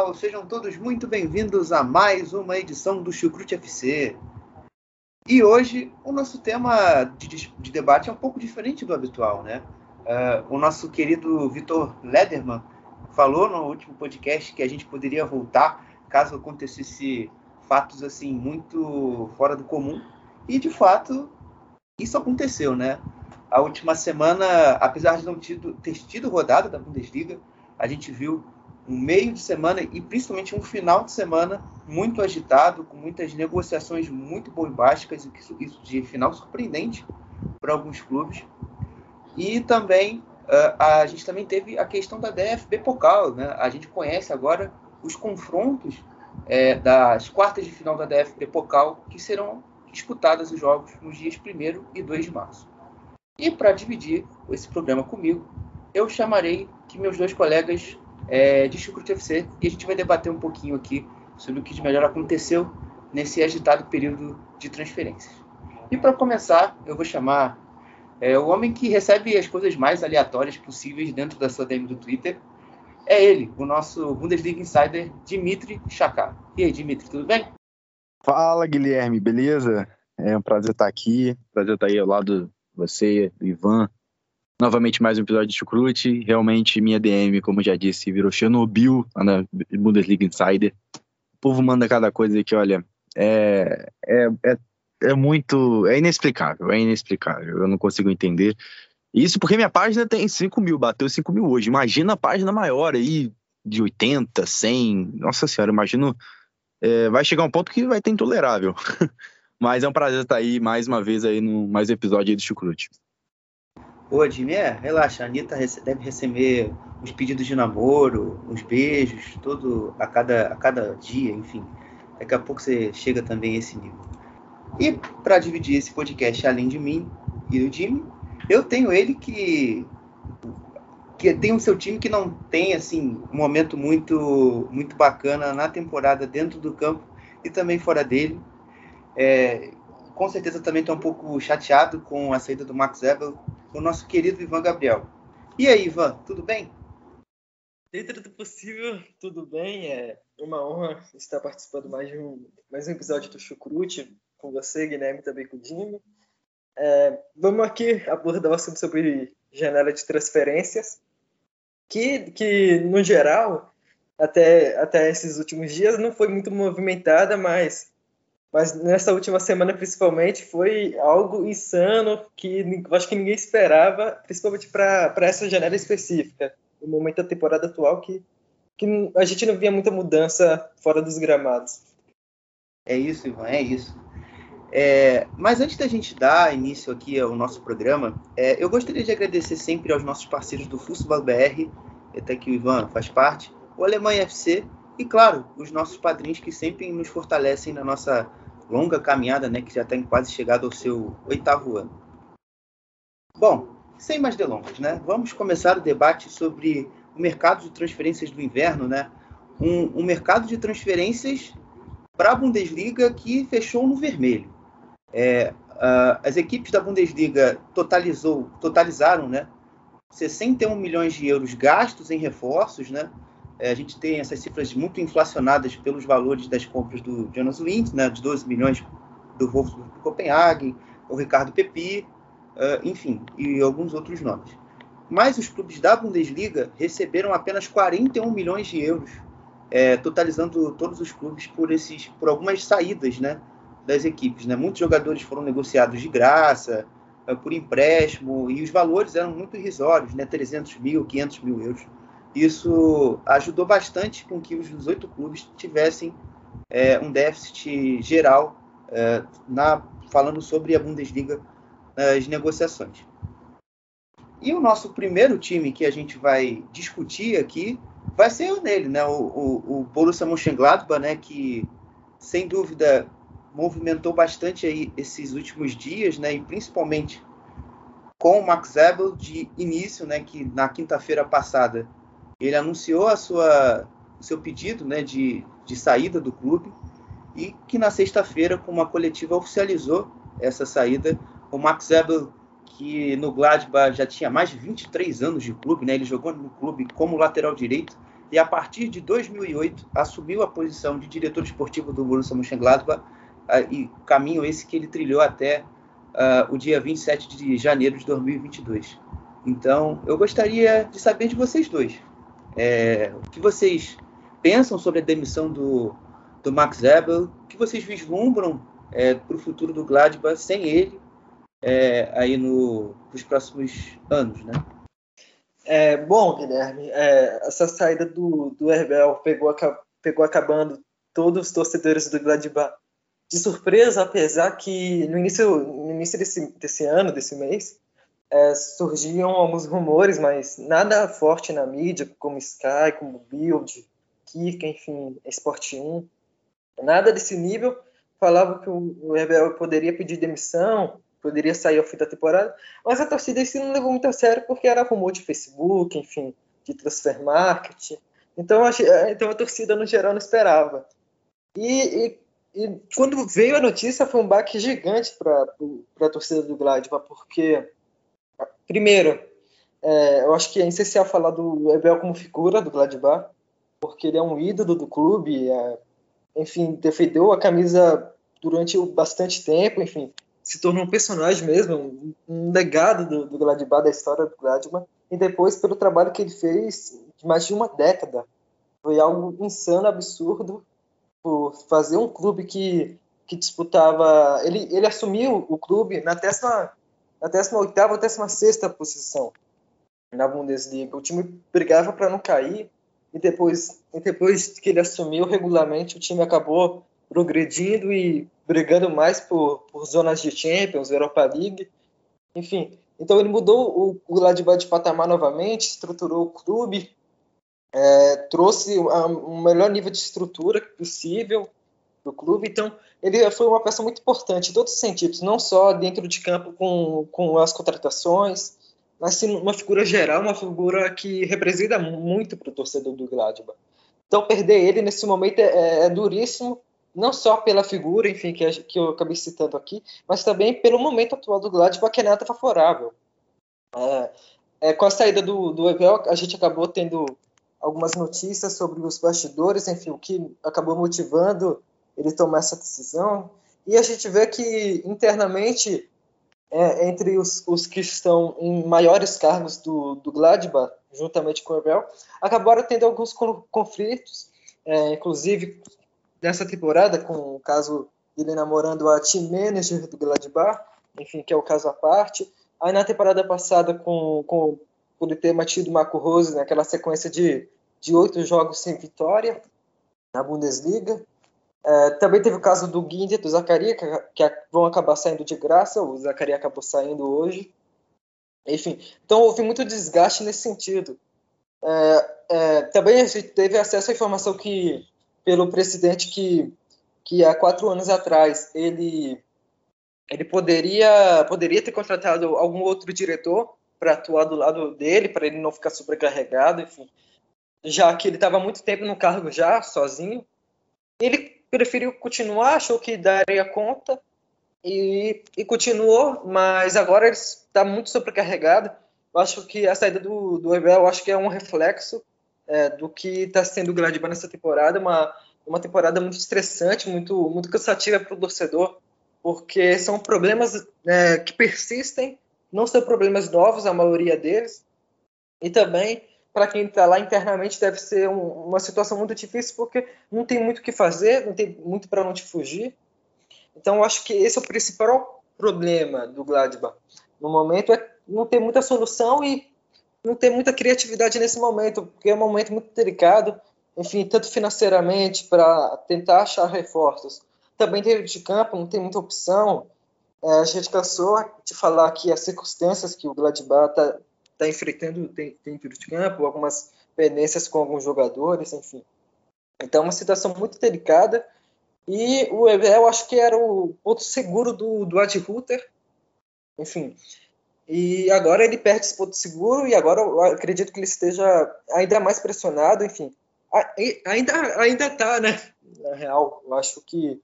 Pessoal, sejam todos muito bem-vindos a mais uma edição do Chucrute FC. E hoje o nosso tema de, de, debate é um pouco diferente do habitual, né? Uh, o nosso querido Vitor Lederman falou no último podcast que a gente poderia voltar caso acontecesse fatos assim muito fora do comum. E de fato isso aconteceu, né? A última semana, apesar de não ter tido rodada da Bundesliga, a gente viu um meio de semana e principalmente um final de semana muito agitado, com muitas negociações muito bombásticas, e isso de final surpreendente para alguns clubes. E também uh, a gente também teve a questão da DFB Pokal, né? A gente conhece agora os confrontos é, das quartas de final da DFB Pokal, que serão disputadas os jogos nos dias 1 e 2 de março. E para dividir esse programa comigo, eu chamarei que meus dois colegas é, de Chucrute FC e a gente vai debater um pouquinho aqui sobre o que de melhor aconteceu nesse agitado período de transferências. E para começar, eu vou chamar é, o homem que recebe as coisas mais aleatórias possíveis dentro da sua DM do Twitter. É ele, o nosso Bundesliga Insider, Dimitri Chakar. E aí, Dimitri, tudo bem? Fala, Guilherme, beleza? É um prazer estar aqui, prazer estar aí ao lado de você, do Ivan, novamente mais um episódio de Chucrute. Realmente, minha DM, como já disse, virou Chernobyl na Bundesliga Insider. O povo manda cada coisa que, olha, é, é, é, é muito. É inexplicável, é inexplicável. Eu não consigo entender. Isso porque minha página tem 5 mil, bateu 5 mil hoje. Imagina a página maior aí, de 80, 100. Nossa senhora, imagino. É, vai chegar um ponto que vai ter intolerável. Mas é um prazer estar aí mais uma vez aí no mais um episódio aí do Chucrute. Pô, Jimmy, é, relaxa, a Anitta deve receber os pedidos de namoro, os beijos, todo a cada, a cada dia, enfim. Daqui a pouco você chega também a esse nível. E para dividir esse podcast além de mim e do Jimmy, eu tenho ele que que tem o seu time que não tem assim um momento muito muito bacana na temporada dentro do campo e também fora dele. É, com certeza também está um pouco chateado com a saída do Max Ebel o nosso querido Ivan Gabriel. E aí, Ivan, tudo bem? Dentro do possível, tudo bem. É uma honra estar participando mais de um, mais um episódio do Chucrute com você, Guilherme, também com o Dino. É, vamos aqui abordar o assunto sobre janela de transferências, que, que no geral, até, até esses últimos dias, não foi muito movimentada, mas mas nessa última semana, principalmente, foi algo insano que eu acho que ninguém esperava, principalmente para essa janela específica, no momento da temporada atual, que, que a gente não via muita mudança fora dos gramados. É isso, Ivan, é isso. É, mas antes da gente dar início aqui ao nosso programa, é, eu gostaria de agradecer sempre aos nossos parceiros do Fußball BR, até que o Ivan faz parte, o Alemanha FC e, claro, os nossos padrinhos que sempre nos fortalecem na nossa longa caminhada, né, que já está quase chegado ao seu oitavo ano. Bom, sem mais delongas, né, vamos começar o debate sobre o mercado de transferências do inverno, né, um, um mercado de transferências para a Bundesliga que fechou no vermelho. É, uh, as equipes da Bundesliga totalizou, totalizaram, né, 61 milhões de euros gastos em reforços, né, a gente tem essas cifras muito inflacionadas pelos valores das compras do Jonas Wind, né, de 12 milhões do Wolfsburg do Copenhague, o Ricardo Pepi, uh, enfim, e alguns outros nomes. Mas os clubes da Bundesliga receberam apenas 41 milhões de euros, é, totalizando todos os clubes por esses, por algumas saídas, né, das equipes. Né? Muitos jogadores foram negociados de graça, uh, por empréstimo, e os valores eram muito irrisórios, né, 300 mil, 500 mil euros isso ajudou bastante com que os 18 clubes tivessem é, um déficit geral é, na falando sobre a Bundesliga nas negociações. E o nosso primeiro time que a gente vai discutir aqui vai ser o dele, né? O, o, o Borussia Mönchengladbach, né? Que sem dúvida movimentou bastante aí esses últimos dias, né? E principalmente com o Max Ebel de início, né? Que na quinta-feira passada ele anunciou a sua o seu pedido, né? De, de saída do clube e que na sexta-feira com uma coletiva oficializou essa saída. O Max Ebel que no Gladbach já tinha mais de 23 anos de clube, né? Ele jogou no clube como lateral direito e a partir de 2008 assumiu a posição de diretor esportivo do Borussia Mönchengladbach e caminho esse que ele trilhou até uh, o dia 27 de janeiro de 2022. Então, eu gostaria de saber de vocês dois. É, o que vocês pensam sobre a demissão do, do Max Ebel? O que vocês vislumbram é, para o futuro do Gladbach sem ele é, aí no, nos próximos anos, né? É, bom, Guilherme, é, essa saída do, do Herbel pegou, pegou acabando todos os torcedores do Gladbach de surpresa, apesar que no início, no início desse, desse ano, desse mês, é, surgiam alguns rumores, mas nada forte na mídia, como Sky, como Build, Kika, enfim, Sport 1, nada desse nível. Falava que o, Herbel poderia pedir demissão, poderia sair ao fim da temporada, mas a torcida si não levou muito a sério porque era rumor de Facebook, enfim, de transfer market. Então, a, então a torcida no geral não esperava. E, e, e quando veio a notícia foi um baque gigante para a torcida do Gladbach, porque, primeiro, é, eu acho que é essencial falar do Ebel como figura do Gladbach, porque ele é um ídolo do clube, é, enfim, defendeu a camisa durante bastante tempo, enfim, se tornou um personagem mesmo, um, um legado do, do Gladbach, da história do Gladbach, e depois pelo trabalho que ele fez de mais de uma década. Foi algo insano, absurdo, por fazer um clube que, que disputava... Ele, ele assumiu o clube na 18ª na 18 ou 16 posição na Bundesliga. O time brigava para não cair, e depois, e depois que ele assumiu regularmente, o time acabou progredindo e brigando mais por, por zonas de Champions, Europa League, enfim. Então ele mudou o, o Gladbach de patamar novamente, estruturou o clube, é, trouxe um melhor nível de estrutura possível do clube. Então ele foi uma peça muito importante em todos os sentidos, não só dentro de campo com, com as contratações, mas sim uma figura geral, uma figura que representa muito para o torcedor do Gladbach. Então perder ele nesse momento é, é duríssimo, não só pela figura, enfim, que, que eu acabei citando aqui, mas também pelo momento atual do Gladbach, que é nada favorável. É, é, com a saída do, do Evel, a gente acabou tendo algumas notícias sobre os bastidores, enfim, o que acabou motivando ele tomar essa decisão. E a gente vê que internamente, é, entre os, os, que estão em maiores cargos do, do Gladbach, juntamente com o Evel, acabaram tendo alguns conflitos, é, inclusive dessa temporada, com o caso dele namorando a team manager do Gladbach, enfim, que é o caso à parte. Aí na temporada passada, com, com por ele ter batido o Marco Rose naquela sequência de, de oito jogos sem vitória na Bundesliga. É, também teve o caso do Guinde e do Zacaria, que, que, vão acabar saindo de graça, o Zacaria acabou saindo hoje. Enfim, então houve muito desgaste nesse sentido. É, é, também a gente teve acesso à informação que pelo presidente que, que há quatro anos atrás ele, ele poderia, poderia ter contratado algum outro diretor para atuar do lado dele, para ele não ficar sobrecarregado, enfim. Já que ele estava muito tempo no cargo já, sozinho. Ele preferiu continuar, achou que daria conta e, e continuou, mas agora ele está muito sobrecarregado. Eu acho que a saída do, do Evel, acho que é um reflexo é, do que está sendo o Gladbach nessa temporada, uma, uma temporada muito estressante, muito, muito cansativa para o torcedor, porque são problemas é, que persistem, não são problemas novos, a maioria deles, e também para quem está lá internamente deve ser um, uma situação muito difícil, porque não tem muito o que fazer, não tem muito para onde fugir. Então, acho que esse é o principal problema do Gladbach. No momento, é não ter muita solução e não tem muita criatividade nesse momento, porque é um momento muito delicado, enfim, tanto financeiramente, para tentar achar reforços. Também dentro de campo, não tem muita opção. É, a gente cansou de falar que as circunstâncias que o Gladbach está tá enfrentando dentro de campo, algumas pendências com alguns jogadores, enfim. Então, é uma situação muito delicada. E o eu acho que era o ponto seguro do, do Ad Ruther. Enfim. E agora ele perde esse ponto seguro e agora eu acredito que ele esteja ainda mais pressionado, enfim. Ainda ainda tá, né? Na real, eu acho que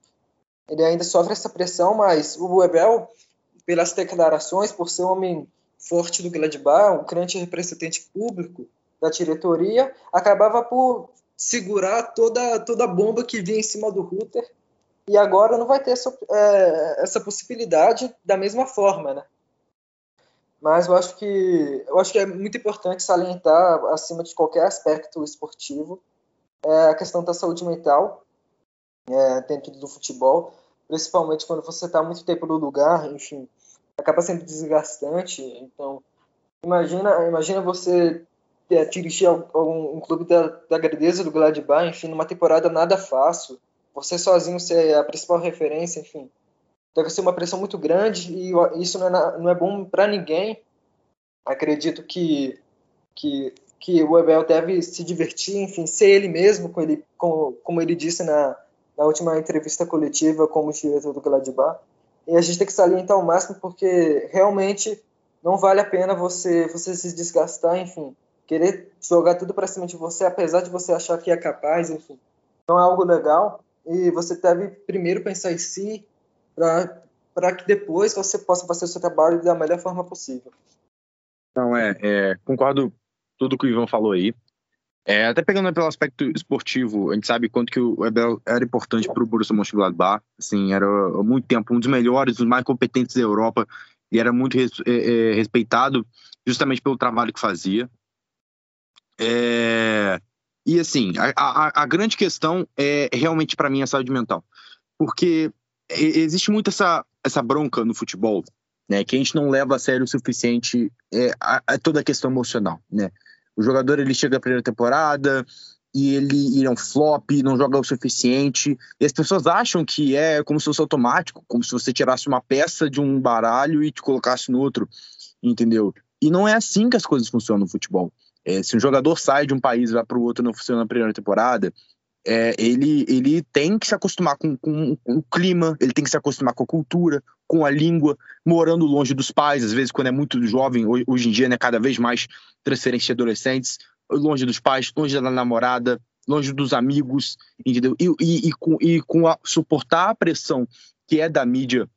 ele ainda sofre essa pressão, mas o Webel, pelas declarações, por ser um homem forte do Gladbach, um grande representante público da diretoria, acabava por segurar toda, toda a bomba que vinha em cima do router, e agora não vai ter essa, é, essa possibilidade da mesma forma, né? Mas eu acho que eu acho que é muito importante salientar, acima de qualquer aspecto esportivo, é a questão da saúde mental é, dentro do futebol, principalmente quando você está muito tempo no lugar, enfim, acaba sendo desgastante. Então, imagina, imagina você é, dirigir um, um clube da, da grandeza do Gladbach, enfim, numa temporada nada fácil, você sozinho ser a principal referência, enfim, deve ser uma pressão muito grande e isso não é, não é bom para ninguém. Acredito que, que que o Abel deve se divertir, enfim, ser ele mesmo, como ele, como ele disse na, na última entrevista coletiva como diretor do Gladbach. E a gente tem que salientar ao máximo porque realmente não vale a pena você você se desgastar, enfim, querer jogar tudo para cima de você, apesar de você achar que é capaz, enfim. Não é algo legal e você deve primeiro pensar em si para que depois você possa fazer o seu trabalho da melhor forma possível. Não, é, é concordo tudo que o Ivan falou aí. É, até pegando pelo aspecto esportivo, a gente sabe quanto que o Abel era importante para o Borussia Mönchengladbach. Assim, era há muito tempo um dos melhores, um dos mais competentes da Europa e era muito res, é, é, respeitado justamente pelo trabalho que fazia. É, e assim, a, a, a, grande questão é realmente para mim a saúde mental, porque existe muito essa, essa bronca no futebol, né, que a gente não leva a sério o suficiente é, a, a toda a questão emocional, né? O jogador ele chega na primeira temporada e ele, ele é um flop, não joga o suficiente. E as pessoas acham que é como se fosse automático, como se você tirasse uma peça de um baralho e te colocasse no outro, entendeu? E não é assim que as coisas funcionam no futebol. É, se um jogador sai de um país e vai para o outro não funciona na primeira temporada, é, ele, ele tem que se acostumar com, com, com, o clima, ele tem que se acostumar com a cultura, com a língua, morando longe dos pais, às vezes quando é muito jovem, hoje em dia, né, cada vez mais transferência de adolescentes, longe dos pais, longe da namorada, longe dos amigos, entendeu? E, e, e com, e com a, suportar a pressão que é da mídia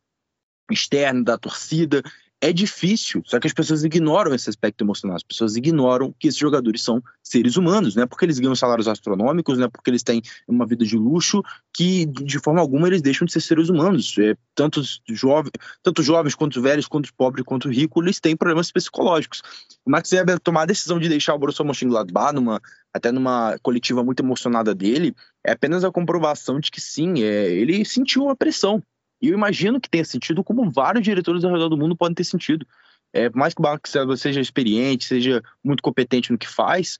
externa, da torcida, é difícil, só que as pessoas ignoram esse aspecto emocional, as pessoas ignoram que esses jogadores são seres humanos, não é porque eles ganham salários astronômicos, não é porque eles têm uma vida de luxo, que de forma alguma eles deixam de ser seres humanos. É, tanto, jovens, tanto jovens quanto velhos, quanto pobres, quanto ricos, eles têm problemas psicológicos. O Max Weber tomar a decisão de deixar o Borussia Mönchengladbach numa, até numa coletiva muito emocionada dele, é apenas a comprovação de que sim, é, ele sentiu uma pressão, e eu imagino que tenha sentido como vários diretores ao redor do mundo podem ter sentido. É, mais que o Marcos seja experiente, seja muito competente no que faz,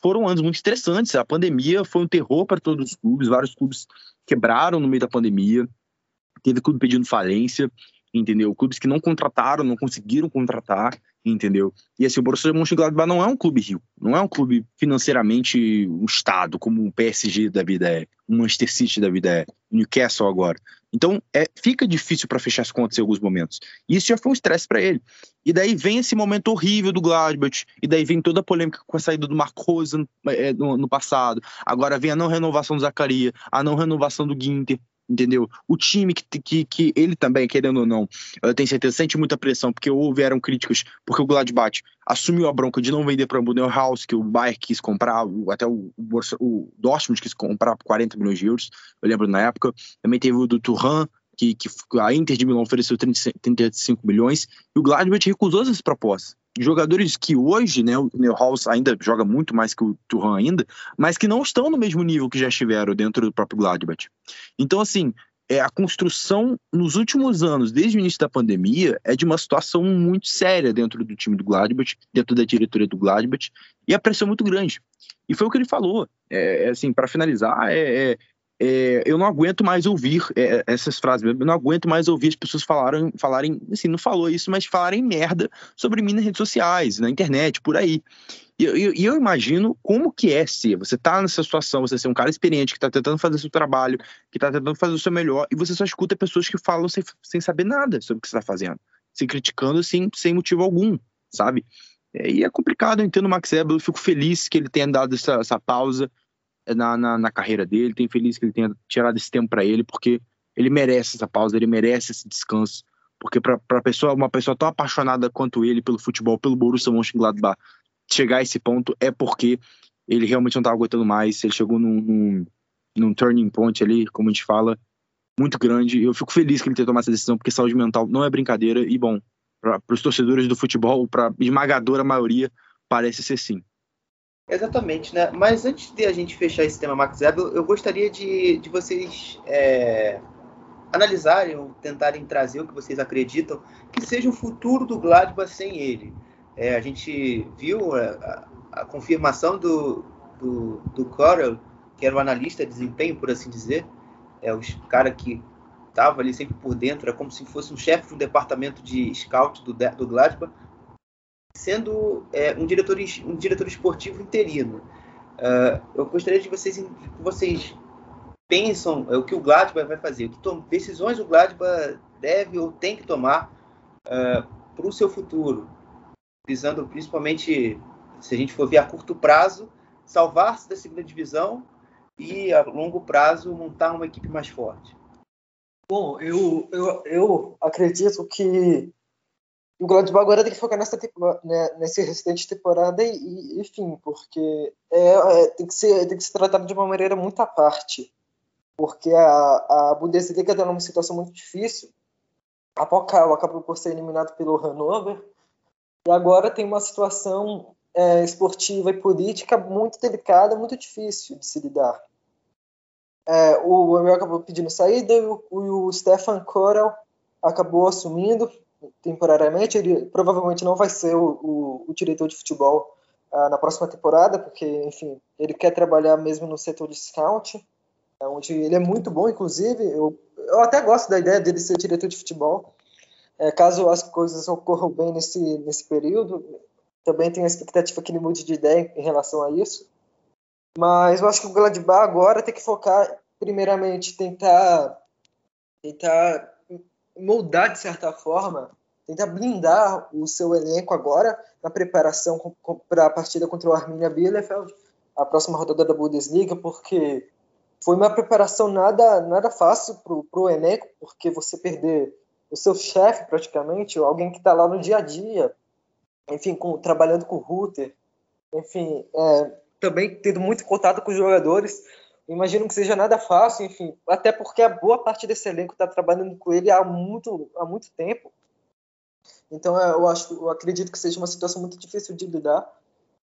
foram anos muito estressantes. A pandemia foi um terror para todos os clubes, vários clubes quebraram no meio da pandemia, teve clube pedindo falência, entendeu? Clubes que não contrataram, não conseguiram contratar, entendeu? E assim, o Borussia Mönchengladbach não é um clube rico, não é um clube financeiramente um estado, como o PSG da vida é, o Manchester City da vida é, Newcastle agora. Então, é, fica difícil para fechar as contas em alguns momentos. E isso já foi um estresse para ele. E daí vem esse momento horrível do Gladbach, e daí vem toda a polêmica com a saída do Marco Rosa no, é, no, no passado. Agora vem a não renovação do Zacaria, a não renovação do Ginter entendeu? O time que, que, que ele também, querendo ou não, eu tenho certeza, sente muita pressão, porque houveram críticas, porque o Gladbach assumiu a bronca de não vender para o House, que o Bayern quis comprar, até o, o, o Dortmund quis comprar por 40 milhões de euros, eu lembro na época. Também teve o do Turan, que, que a Inter de Milão ofereceu 30, 35 milhões, e o Gladbach recusou essas propostas jogadores que hoje, né, o Neuhaus ainda joga muito mais que o Turan ainda, mas que não estão no mesmo nível que já estiveram dentro do próprio Gladbach. Então, assim, é, a construção nos últimos anos, desde o início da pandemia, é de uma situação muito séria dentro do time do Gladbach, dentro da diretoria do Gladbach, e a pressão é muito grande. E foi o que ele falou. É, é assim, para finalizar, é, é, é, eu não aguento mais ouvir é, essas frases, eu não aguento mais ouvir as pessoas falarem, falarem, assim, não falou isso, mas falarem merda sobre mim nas redes sociais, na internet, por aí. E eu, eu, eu, imagino como que é ser, você tá nessa situação, você ser um cara experiente, que tá tentando fazer seu trabalho, que tá tentando fazer o seu melhor, e você só escuta pessoas que falam sem, sem saber nada sobre o que você tá fazendo, se criticando assim, sem motivo algum, sabe? E é complicado, eu entendo o Max Weber, eu fico feliz que ele tenha dado essa, essa pausa, na, na, na carreira dele. Tenho feliz que ele tenha tirado esse tempo para ele, porque ele merece essa pausa, ele merece esse descanso. Porque para pessoa, uma pessoa tão apaixonada quanto ele pelo futebol, pelo Borussia Mönchengladbach, chegar a esse ponto é porque ele realmente não estava aguentando mais. Ele chegou num, num, num, turning point ali, como a gente fala, muito grande. Eu fico feliz que ele tenha tomado essa decisão, porque saúde mental não é brincadeira. E, bom, para os torcedores do futebol, para esmagadora maioria, parece ser sim. Exatamente, né? Mas antes de a gente fechar esse tema Max Weber, eu gostaria de, de vocês é, analisarem ou tentarem trazer o que vocês acreditam que seja o futuro do Gladbach sem ele. É, a gente viu a, a, a confirmação do, do, do Corel, que era o analista de desempenho, por assim dizer, é o cara que estava ali sempre por dentro, é como se fosse um chefe de um departamento de scout do, do Gladbach, sendo é, um, diretor, um diretor esportivo interino. Uh, eu gostaria de vocês que vocês pensam é, o que o Gladbach vai fazer, que decisões o Gladbach deve ou tem que tomar uh, para o seu futuro, visando principalmente, se a gente for ver a curto prazo, salvar-se da segunda divisão e a longo prazo montar uma equipe mais forte. Bom, eu, eu, eu acredito que o Gladbach agora tem que focar nessa né, nesse restante temporada e, enfim, porque é, é, tem, que ser, tem que ser tratado de uma maneira muito à parte. Porque a, a Bundesliga está numa situação muito difícil. A Pokal acabou por ser eliminado pelo Hannover. E agora tem uma situação é, esportiva e política muito delicada, muito difícil de se lidar. É, o Emil acabou pedindo saída e o, o Stefan Korel acabou assumindo temporariamente. Ele provavelmente não vai ser o, o, o diretor de futebol uh, na próxima temporada, porque, enfim, ele quer trabalhar mesmo no setor de scout, é onde ele é muito bom, inclusive. Eu, eu até gosto da ideia dele ser diretor de futebol. É, caso as coisas ocorram bem nesse, nesse período, também tenho a expectativa que ele mude de ideia em relação a isso. Mas eu acho que o Gladbach agora tem que focar, primeiramente, tentar, tentar moldar de certa forma, tentar blindar o seu elenco agora na preparação para a partida contra o Arminia Bielefeld, a próxima rodada da Bundesliga, porque foi uma preparação nada nada fácil para o elenco, porque você perder o seu chefe praticamente, alguém que está lá no dia a dia, enfim, com, trabalhando com o router, enfim, é, também tendo muito contato com os jogadores, imagino que seja nada fácil, enfim, até porque a boa parte desse elenco está trabalhando com ele há muito, há muito tempo. Então eu acho, eu acredito que seja uma situação muito difícil de lidar.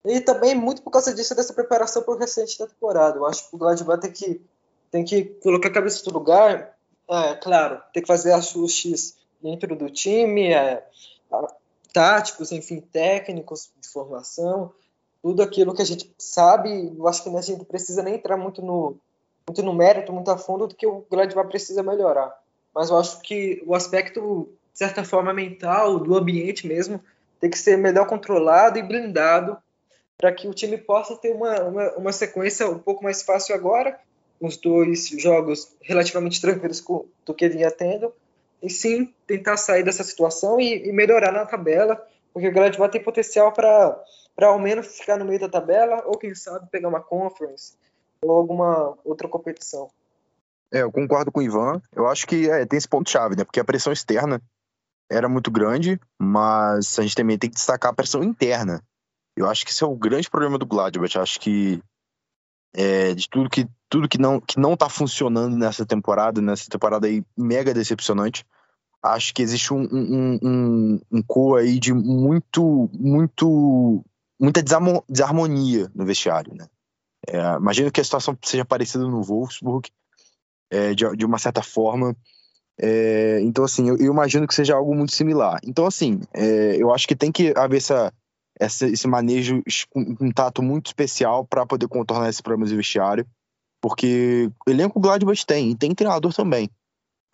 E também muito por causa disso dessa preparação para o restante da temporada. Eu acho que o Gladbach tem que tem que colocar a cabeça no lugar. É, claro, tem que fazer ajustes dentro do time, é, táticos, enfim, técnicos de formação, tudo aquilo que a gente sabe, eu acho que a gente precisa nem entrar muito no, muito no mérito, muito a fundo do que o Gladbach precisa melhorar. Mas eu acho que o aspecto, de certa forma, mental, do ambiente mesmo, tem que ser melhor controlado e blindado para que o time possa ter uma, uma, uma, sequência um pouco mais fácil agora, os dois jogos relativamente tranquilos do que vinha tendo, e sim tentar sair dessa situação e, e melhorar na tabela, porque o Gladbach tem potencial para para ao menos ficar no meio da tabela ou quem sabe pegar uma conference ou alguma outra competição. É, eu concordo com o Ivan. Eu acho que é, tem esse ponto chave, né? Porque a pressão externa era muito grande, mas a gente também tem que destacar a pressão interna. Eu acho que esse é o grande problema do Gladbach. Eu acho que é, de tudo que tudo que não que não tá funcionando nessa temporada, nessa temporada aí mega decepcionante, acho que existe um um, um, um co aí de muito muito muita desarmonia no vestiário, né? É, imagino que a situação seja parecida no Wolfsburg, é, de, de, uma certa forma. É, então, assim, eu, eu, imagino que seja algo muito similar. Então, assim, é, eu acho que tem que haver essa, essa esse manejo, um, tato muito especial para poder contornar esses problemas de vestiário. Porque elenco Gladbach tem, e tem treinador também.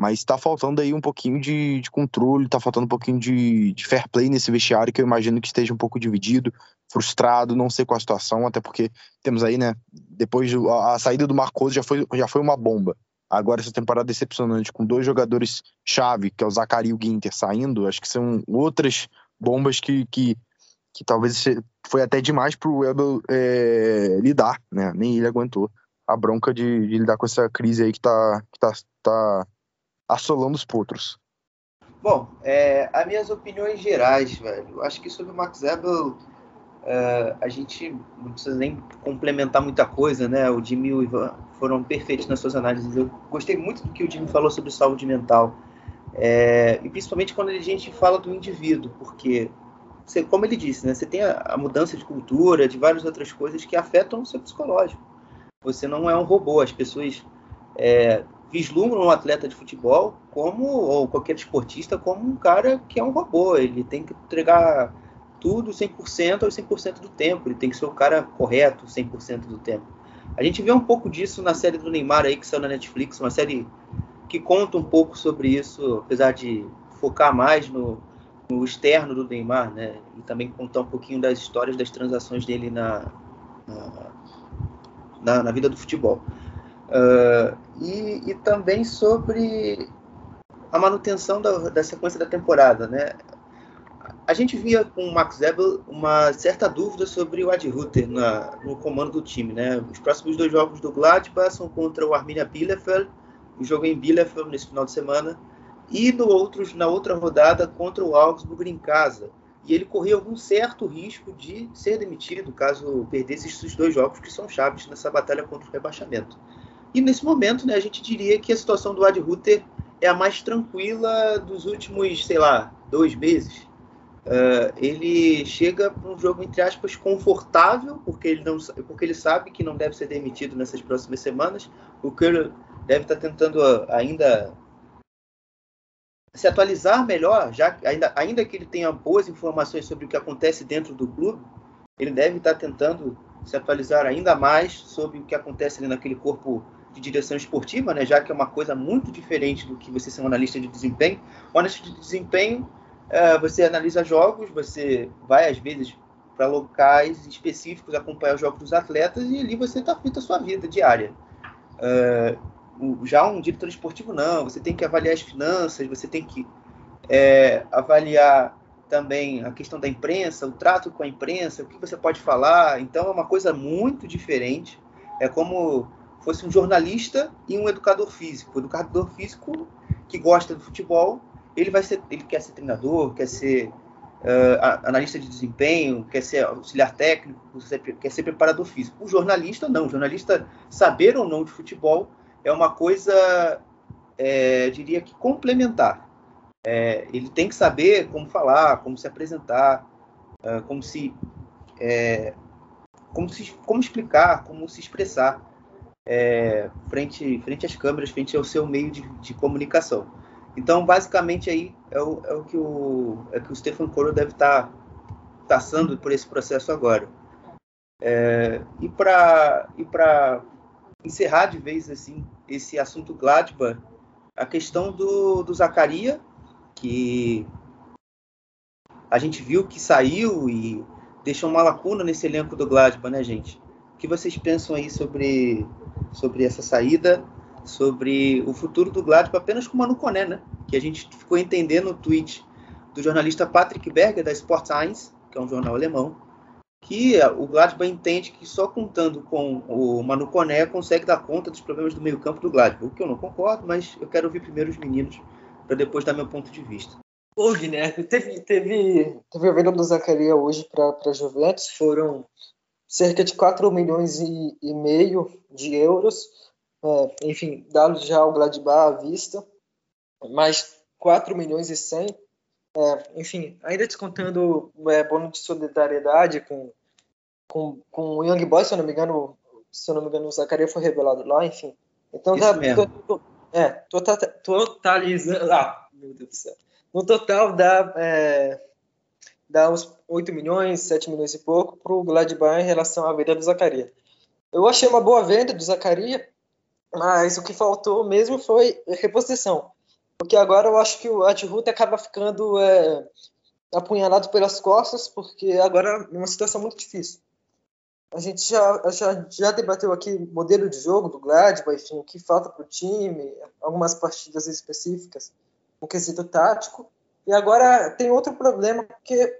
Mas tá faltando aí um pouquinho de, de controle, tá faltando um pouquinho de, de, fair play nesse vestiário, que eu imagino que esteja um pouco dividido, frustrado, não sei qual a situação, até porque temos aí, né, depois a, a saída do Marcos já foi, já foi uma bomba. Agora essa temporada decepcionante, com dois jogadores chave, que é o Zacari e o Ginter, saindo, acho que são outras bombas que, que, que talvez foi até demais pro Ebel é, lidar, né, nem ele aguentou a bronca de, de, lidar com essa crise aí que tá, que tá, tá assolando os potros. Bom, é, as minhas opiniões gerais, velho. Acho que sobre o Max Ebel, é, a gente não precisa nem complementar muita coisa, né? O Jimmy e o Ivan foram perfeitos nas suas análises. Eu gostei muito do que o Jimmy falou sobre saúde mental. É, e principalmente quando a gente fala do indivíduo, porque, você, como ele disse, né, você tem a, a mudança de cultura, de várias outras coisas que afetam o seu psicológico. Você não é um robô. As pessoas é, vislumbram um atleta de futebol como, ou qualquer esportista, como um cara que é um robô. Ele tem que entregar tudo 100% aos 100% do tempo. Ele tem que ser o cara correto 100% do tempo. A gente vê um pouco disso na série do Neymar aí, que saiu na Netflix, uma série que conta um pouco sobre isso, apesar de focar mais no, no externo do Neymar, né? E também contar um pouquinho das histórias das transações dele na, na, na, na vida do futebol. Uh, e, e, também sobre a manutenção da, da, sequência da temporada, né? A gente via com o Max Ebel uma certa dúvida sobre o Ad Ruther no comando do time, né? Os próximos dois jogos do Gladbach são contra o Arminia Bielefeld, o jogo em Bielefeld nesse final de semana, e no outros, na outra rodada contra o Augsburg em casa. E ele corria algum certo risco de ser demitido caso perdesse esses dois jogos que são chaves nessa batalha contra o rebaixamento. E nesse momento, né, a gente diria que a situação do Ad Ruther é a mais tranquila dos últimos, sei lá, dois meses. Uh, ele chega para um jogo, entre aspas, confortável, porque ele, não, porque ele sabe que não deve ser demitido nessas próximas semanas. O Curry deve estar tentando ainda se atualizar melhor, já ainda, ainda que ele tenha boas informações sobre o que acontece dentro do clube, ele deve estar tentando se atualizar ainda mais sobre o que acontece ali naquele corpo de direção esportiva, né, já que é uma coisa muito diferente do que você ser um analista de desempenho. O analista de desempenho, é, você analisa jogos, você vai às vezes para locais específicos acompanhar os jogos dos atletas e ali você está feito a sua vida diária. É, já um diretor esportivo não, você tem que avaliar as finanças, você tem que é, avaliar também a questão da imprensa, o trato com a imprensa, o que você pode falar. Então é uma coisa muito diferente. É como fosse um jornalista e um educador físico. O educador físico que gosta do futebol, ele vai ser, ele quer ser treinador, quer ser uh, analista de desempenho, quer ser auxiliar técnico, quer ser preparador físico. O jornalista não. O jornalista saber ou não de futebol é uma coisa, é, diria que complementar. É, ele tem que saber como falar, como se apresentar, uh, como se, é, como se, como explicar, como se expressar é, frente, frente às câmeras, frente ao seu meio de, de comunicação. Então, basicamente, aí é o, é o que o, é que o Stefan Coro deve estar tá passando por esse processo agora. É, e para e encerrar de vez assim esse assunto Gladbach, a questão do, do Zacaria, que a gente viu que saiu e deixou uma lacuna nesse elenco do Gladbach, né, gente? O que vocês pensam aí sobre sobre essa saída, sobre o futuro do Gladbach apenas com o Manu Koné, né? Que a gente ficou entendendo no tweet do jornalista Patrick Berger, da Sport Science, que é um jornal alemão, que o Gladbach entende que só contando com o Manu Koné consegue dar conta dos problemas do meio campo do Gladbach, o que eu não concordo, mas eu quero ouvir primeiro os meninos para depois dar meu ponto de vista. Ô, Guilherme, teve, teve, teve a venda do Zacaria hoje para a Juventus, foram cerca de 4 milhões e, e meio de euros, é, enfim, dados já ao Gladbach à vista, mais 4 milhões e 100, é, enfim, ainda descontando é, bônus de solidariedade com, com, com o Young Boys, se eu não me engano, se eu não me engano, o Zacaria foi revelado lá, enfim. Então, Isso mesmo. To, to, é, tota, totalizando, ah, meu Deus do céu. No total dá é, dá uns 8 milhões, 7 milhões e pouco para o Gladbach em relação à venda do Zacaria. Eu achei uma boa venda do Zacaria, Mas o que faltou mesmo foi reposição. Porque agora eu acho que o Adhut acaba ficando é, apunhalado pelas costas, porque agora é uma situação muito difícil. A gente já, já, já debateu aqui modelo de jogo do Gladbach, enfim, o que falta para o time, algumas partidas específicas, o quesito tático. E agora tem outro problema, porque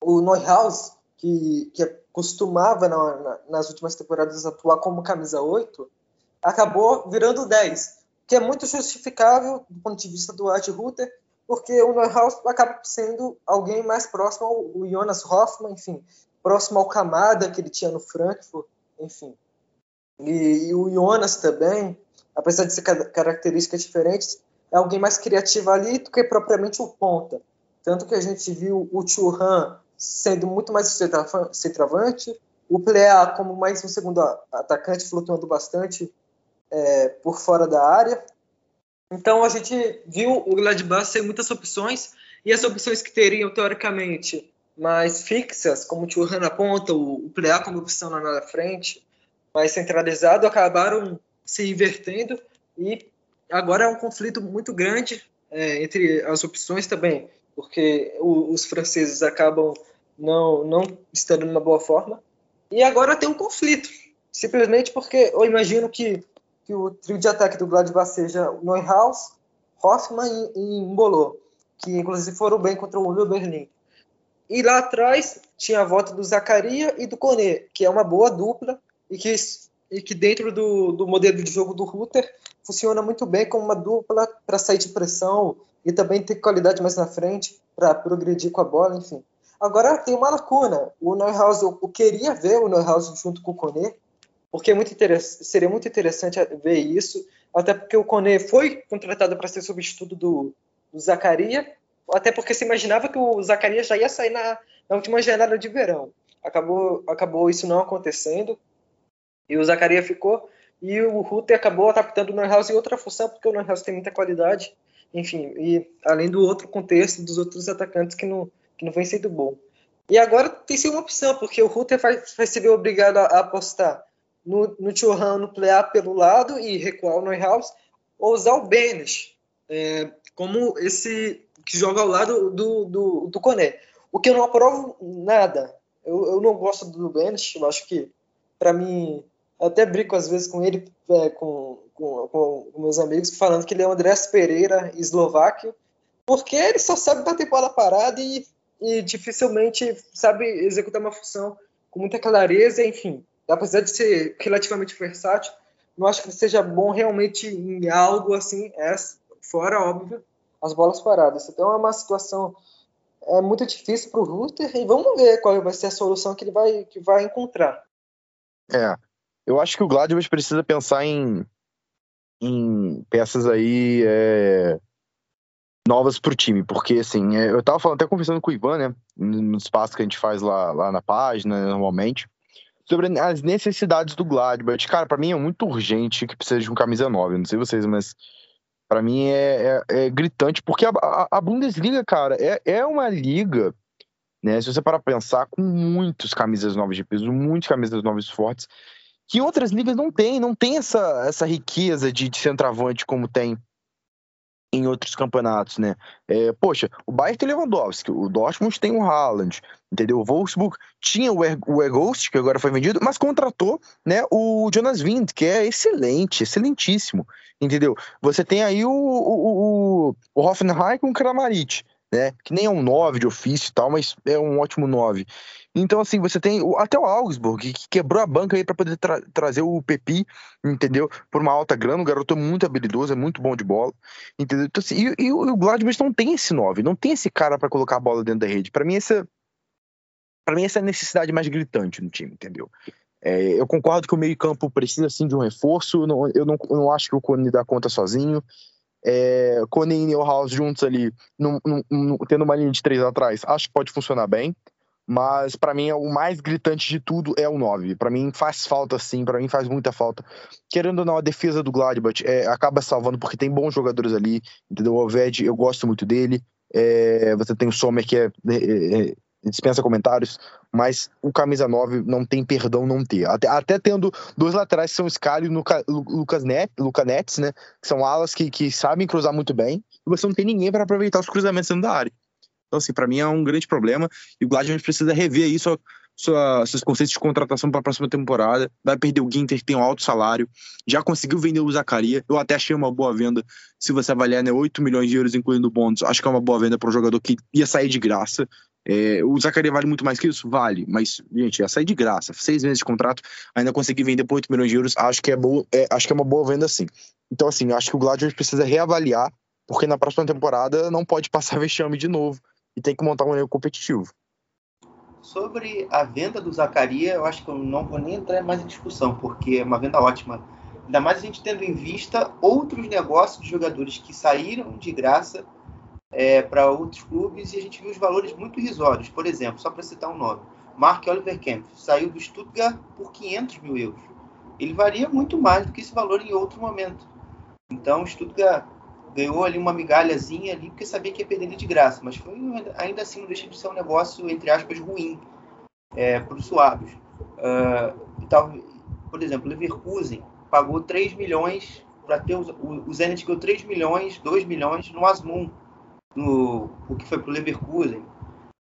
o Neuhaus, que, que costumava na, na, nas últimas temporadas atuar como camisa 8, acabou virando 10, que é muito justificável do ponto de vista do Ed Ruther, porque o Neuhaus acaba sendo alguém mais próximo ao Jonas Hoffmann, enfim, próximo ao Camada que ele tinha no Frankfurt, enfim. E, e o Jonas também, apesar de ser características diferentes, é alguém mais criativo ali do que propriamente o ponta. Tanto que a gente viu o Churran sendo muito mais centroavante, o Plea como mais um segundo atacante, flutuando bastante é, por fora da área. Então a gente viu o Gladbach sem muitas opções, e as opções que teriam, teoricamente, mais fixas, como o Churran na ponta, o, o Plea como opção na frente, mais centralizado, acabaram se invertendo e agora é um conflito muito grande é, entre as opções também, porque o, os franceses acabam não, não estando numa boa forma. E agora tem um conflito, simplesmente porque eu imagino que, que o trio de ataque do Gladbach seja Neuhaus, Hoffmann e, e Mbolo, que inclusive foram bem contra o Union Berlim. E lá atrás tinha a volta do Zacaria e do Kone, que é uma boa dupla e que, e que dentro do, do modelo de jogo do Rutter funciona muito bem como uma dupla para sair de pressão e também ter qualidade mais na frente para progredir com a bola, enfim. Agora tem uma lacuna. O Neuhaus, eu, queria ver o Neuhaus junto com o Kone, porque é muito seria muito interessante ver isso, até porque o Kone foi contratado para ser substituto do, do Zacaria, até porque se imaginava que o Zacaria já ia sair na, na última janela de verão. Acabou, acabou isso não acontecendo, e o Zacaria ficou, e o Ruter acabou adaptando o Neuhaus em outra função, porque o Neuhaus tem muita qualidade, enfim, e além do outro contexto dos outros atacantes que não, que não vem sendo bom. E agora tem sido uma opção, porque o Ruter vai, vai se ver obrigado a, a apostar no, no no Plea pelo lado e recuar o Neuhaus, ou usar o Benes é, como esse que joga ao lado do, do, do Coné. O que eu não aprovo nada. Eu, eu não gosto do Benes, eu acho que, para mim, até brinco às vezes com ele, é, com, com, com, meus amigos, falando que ele é o Andrés Pereira eslováquio, porque ele só sabe bater bola parada e e dificilmente sabe executar uma função com muita clareza, enfim. Apesar de ser relativamente versátil, não acho que seja bom realmente em algo assim, é, fora, óbvio, as bolas paradas. Então é uma situação é muito difícil para o Ruther e vamos ver qual vai ser a solução que ele vai, que vai encontrar. É, eu acho que o Gladbach precisa pensar em, em peças aí é, novas pro time, porque assim, é, eu tava falando, até conversando com o Ivan, né, no espaço que a gente faz lá, lá na página, normalmente, sobre as necessidades do Gladbach. Cara, para mim é muito urgente que precisa de um camisa 9, não sei vocês, mas para mim é, é, é, gritante, porque a, a, a, Bundesliga, cara, é, é uma liga, né, se você parar pra pensar, com muitos camisas novas de peso, muitos camisas novas fortes, que outras ligas não tem, não tem essa, essa riqueza de, de centroavante como tem em outros campeonatos, né? É, poxa, o Bayern tem Lewandowski, o Dortmund tem o Haaland, entendeu? O Wolfsburg tinha o, o Egost, que agora foi vendido, mas contratou, né, o Jonas Wind, que é excelente, excelentíssimo, entendeu? Você tem aí o, o, o, o Hoffenheim com o Kramaric, né? Que nem é um 9 de ofício e tal, mas é um ótimo 9. Então, assim, você tem até o Augsburg, que quebrou a banca aí para poder tra trazer o Pepi, entendeu? Por uma alta grana. O garoto é muito habilidoso, é muito bom de bola, entendeu? Então, assim, e, e o Gladbach não tem esse 9, não tem esse cara para colocar a bola dentro da rede. Para mim, essa. Para mim, essa é a necessidade mais gritante no time, entendeu? É, eu concordo que o meio-campo precisa sim de um reforço. Não, eu, não, eu não acho que o Cone dá conta sozinho. É, Cone e Neuhaus juntos ali, num, num, tendo uma linha de três atrás, acho que pode funcionar bem. Mas para mim o mais gritante de tudo é o 9. Para mim faz falta sim, para mim faz muita falta. Querendo ou não, a defesa do Gladbach é, acaba salvando porque tem bons jogadores ali, entendeu? O Oved, eu gosto muito dele. É, você tem o Sommer que é, é, é dispensa comentários, mas o camisa 9 não tem perdão não ter. Até, até tendo dois laterais que são Scali e Luca, Lucas Net, Luca Nets, né? Que são alas que, que sabem cruzar muito bem, e você não tem ninguém para aproveitar os cruzamentos dentro da área. Então, assim, para mim é um grande problema, e o Gladiator precisa rever isso, sua, seus conceitos de contratação para a próxima temporada. Vai perder o Ginter, que tem um alto salário. Já conseguiu vender o Zacaria. Eu até achei uma boa venda. Se você avaliar, né, 8 milhões de euros, incluindo bônus. Acho que é uma boa venda para um jogador que ia sair de graça. É, o Zacaria vale muito mais que isso? Vale, mas, gente, ia sair de graça. Seis meses de contrato, ainda consegui vender por 8 milhões de euros. Acho que é, boa, é, acho que é uma boa venda, sim. Então, assim, acho que o Gladiator precisa reavaliar, porque na próxima temporada não pode passar vexame de novo e tem que montar um elenco competitivo. Sobre a venda do Zacaria, eu acho que eu não vou nem entrar mais em discussão, porque é uma venda ótima. Ainda mais a gente tendo em vista outros negócios de jogadores que saíram de graça é, para outros clubes e a gente viu os valores muito irrisórios. Por exemplo, só para citar um nome, Mark Oliver Kempf saiu do Stuttgart por 500 mil euros. Ele varia muito mais do que esse valor em outro momento. Então, o Stuttgart ganhou ali uma migalhazinha ali porque sabia que ia perder de graça, mas foi ainda assim não deixa de ser um negócio entre aspas ruim é, para os suaves. Uh, tal, por exemplo, Leverkusen pagou 3 milhões para ter o, o Zenit ganhou 3 milhões, 2 milhões no Asmun, no o que foi para o Leverkusen.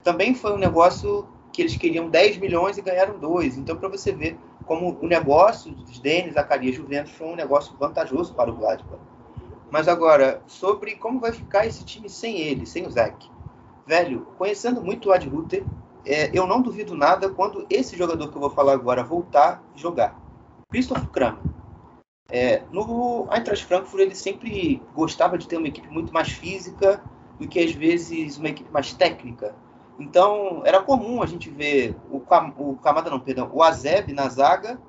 Também foi um negócio que eles queriam 10 milhões e ganharam 2. Então, para você ver como o negócio dos Denis, Zacarias Juventus foi um negócio vantajoso para o Gladbach. Mas agora, sobre como vai ficar esse time sem ele, sem o Zac. Velho, conhecendo muito o Ad Ruther, é, eu não duvido nada quando esse jogador que eu vou falar agora voltar a jogar. Christoph Kramer. É, no Eintracht Frankfurt ele sempre gostava de ter uma equipe muito mais física do que às vezes uma equipe mais técnica. Então era comum a gente ver o, o Camada não, perdão, o Azeb na zaga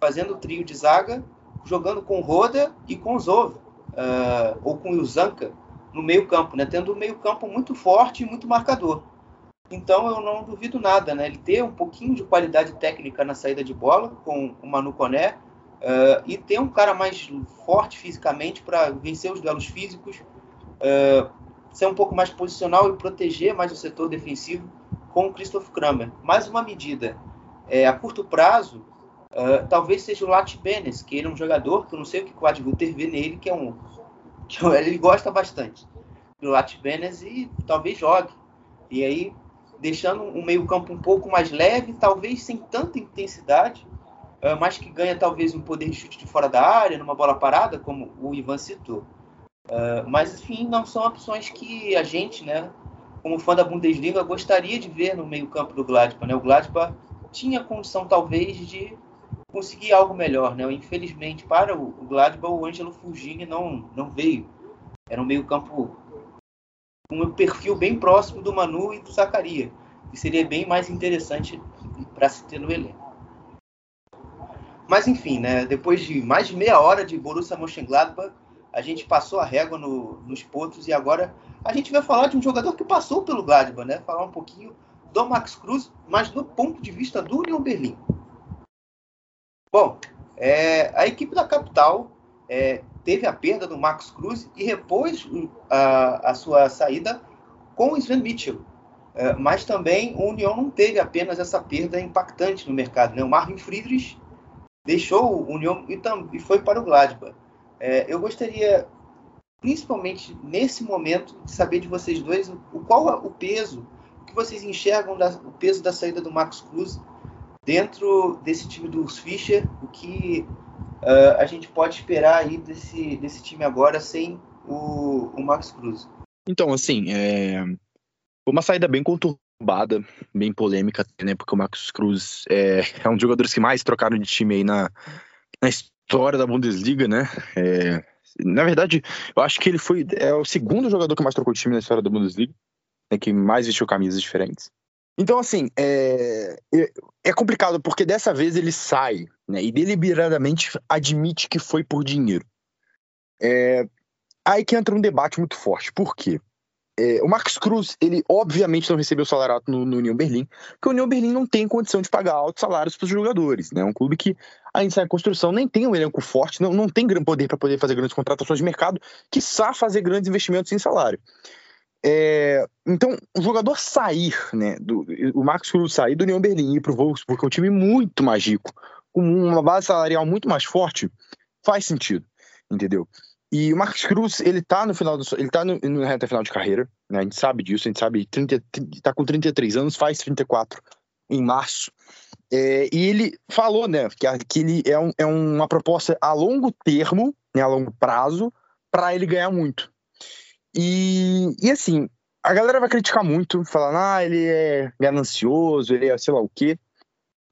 fazendo o trio de zaga, jogando com Roda e com Zova uh, ou com o Zanka no meio campo, né? Tendo um meio campo muito forte e muito marcador. Então eu não duvido nada, né? Ele ter um pouquinho de qualidade técnica na saída de bola com o Manu Coné uh, e ter um cara mais forte fisicamente para vencer os duelos físicos, uh, ser um pouco mais posicional e proteger mais o setor defensivo com o Christoph Kramer. Mais uma medida é, a curto prazo, Uh, talvez seja o Lat Benes, que ele é um jogador que eu não sei o que o Advuter vê nele, que é um. Que ele gosta bastante do Lat Benes e talvez jogue. E aí, deixando um meio-campo um pouco mais leve, talvez sem tanta intensidade, uh, mas que ganha talvez um poder de chute de fora da área, numa bola parada, como o Ivan citou. Uh, mas, enfim, não são opções que a gente, né, como fã da Bundesliga, gostaria de ver no meio-campo do Gladbach. Né? O Gladbach tinha condição, talvez, de conseguir algo melhor, né? Infelizmente para o Gladbach o Ângelo Fugini não não veio. Era um meio campo com um perfil bem próximo do Manu e do Zacaria, que seria bem mais interessante para se ter no elenco. Mas enfim, né? Depois de mais de meia hora de Borussia Mönchengladbach, a gente passou a régua no, nos pontos e agora a gente vai falar de um jogador que passou pelo Gladbach, né? Falar um pouquinho do Max Cruz, mas do ponto de vista do Union Berlim. Bom, é, a equipe da capital é, teve a perda do Max Cruz e repôs a, a sua saída com o Sven Mitchell. É, mas também o União não teve apenas essa perda impactante no mercado. Né? O Marvin Friedrich deixou o União e, e foi para o Gladbach. É, eu gostaria, principalmente nesse momento, de saber de vocês dois o, qual o peso, que vocês enxergam da, o peso da saída do Max Cruz dentro desse time dos Fischer, o que uh, a gente pode esperar aí desse, desse time agora sem o, o Max Cruz? Então, assim, é uma saída bem conturbada, bem polêmica, né? Porque o Max Cruz é, é um dos jogadores que mais trocaram de time aí na, na história da Bundesliga, né? É, na verdade, eu acho que ele foi é o segundo jogador que mais trocou de time na história da Bundesliga, né, que mais vestiu camisas diferentes. Então, assim, é, é, é complicado porque dessa vez ele sai né, e deliberadamente admite que foi por dinheiro. É, aí que entra um debate muito forte. Por quê? É, o Max Cruz, ele obviamente não recebeu salário alto no, no União Berlim, porque o União Berlim não tem condição de pagar altos salários para os jogadores. Né? É um clube que ainda está em construção, nem tem um elenco forte, não, não tem grande poder para poder fazer grandes contratações de mercado, que sabe fazer grandes investimentos em salário. É, então, o jogador sair, né, do, o Marcos Cruz sair do União Berlim e ir para o Wolfsburg, que é um time muito mais rico, com uma base salarial muito mais forte, faz sentido, entendeu? E o Marcos Cruz, ele tá no final do, ele tá no, no reta final de carreira, né? A gente sabe disso, a gente sabe, 30, tá com 33 anos, faz 34 em março. É, e ele falou, né, que, que ele é, um, é uma proposta a longo termo, né, a longo prazo, para ele ganhar muito. E, e assim, a galera vai criticar muito, falando, ah, ele é ganancioso, ele é sei lá o quê.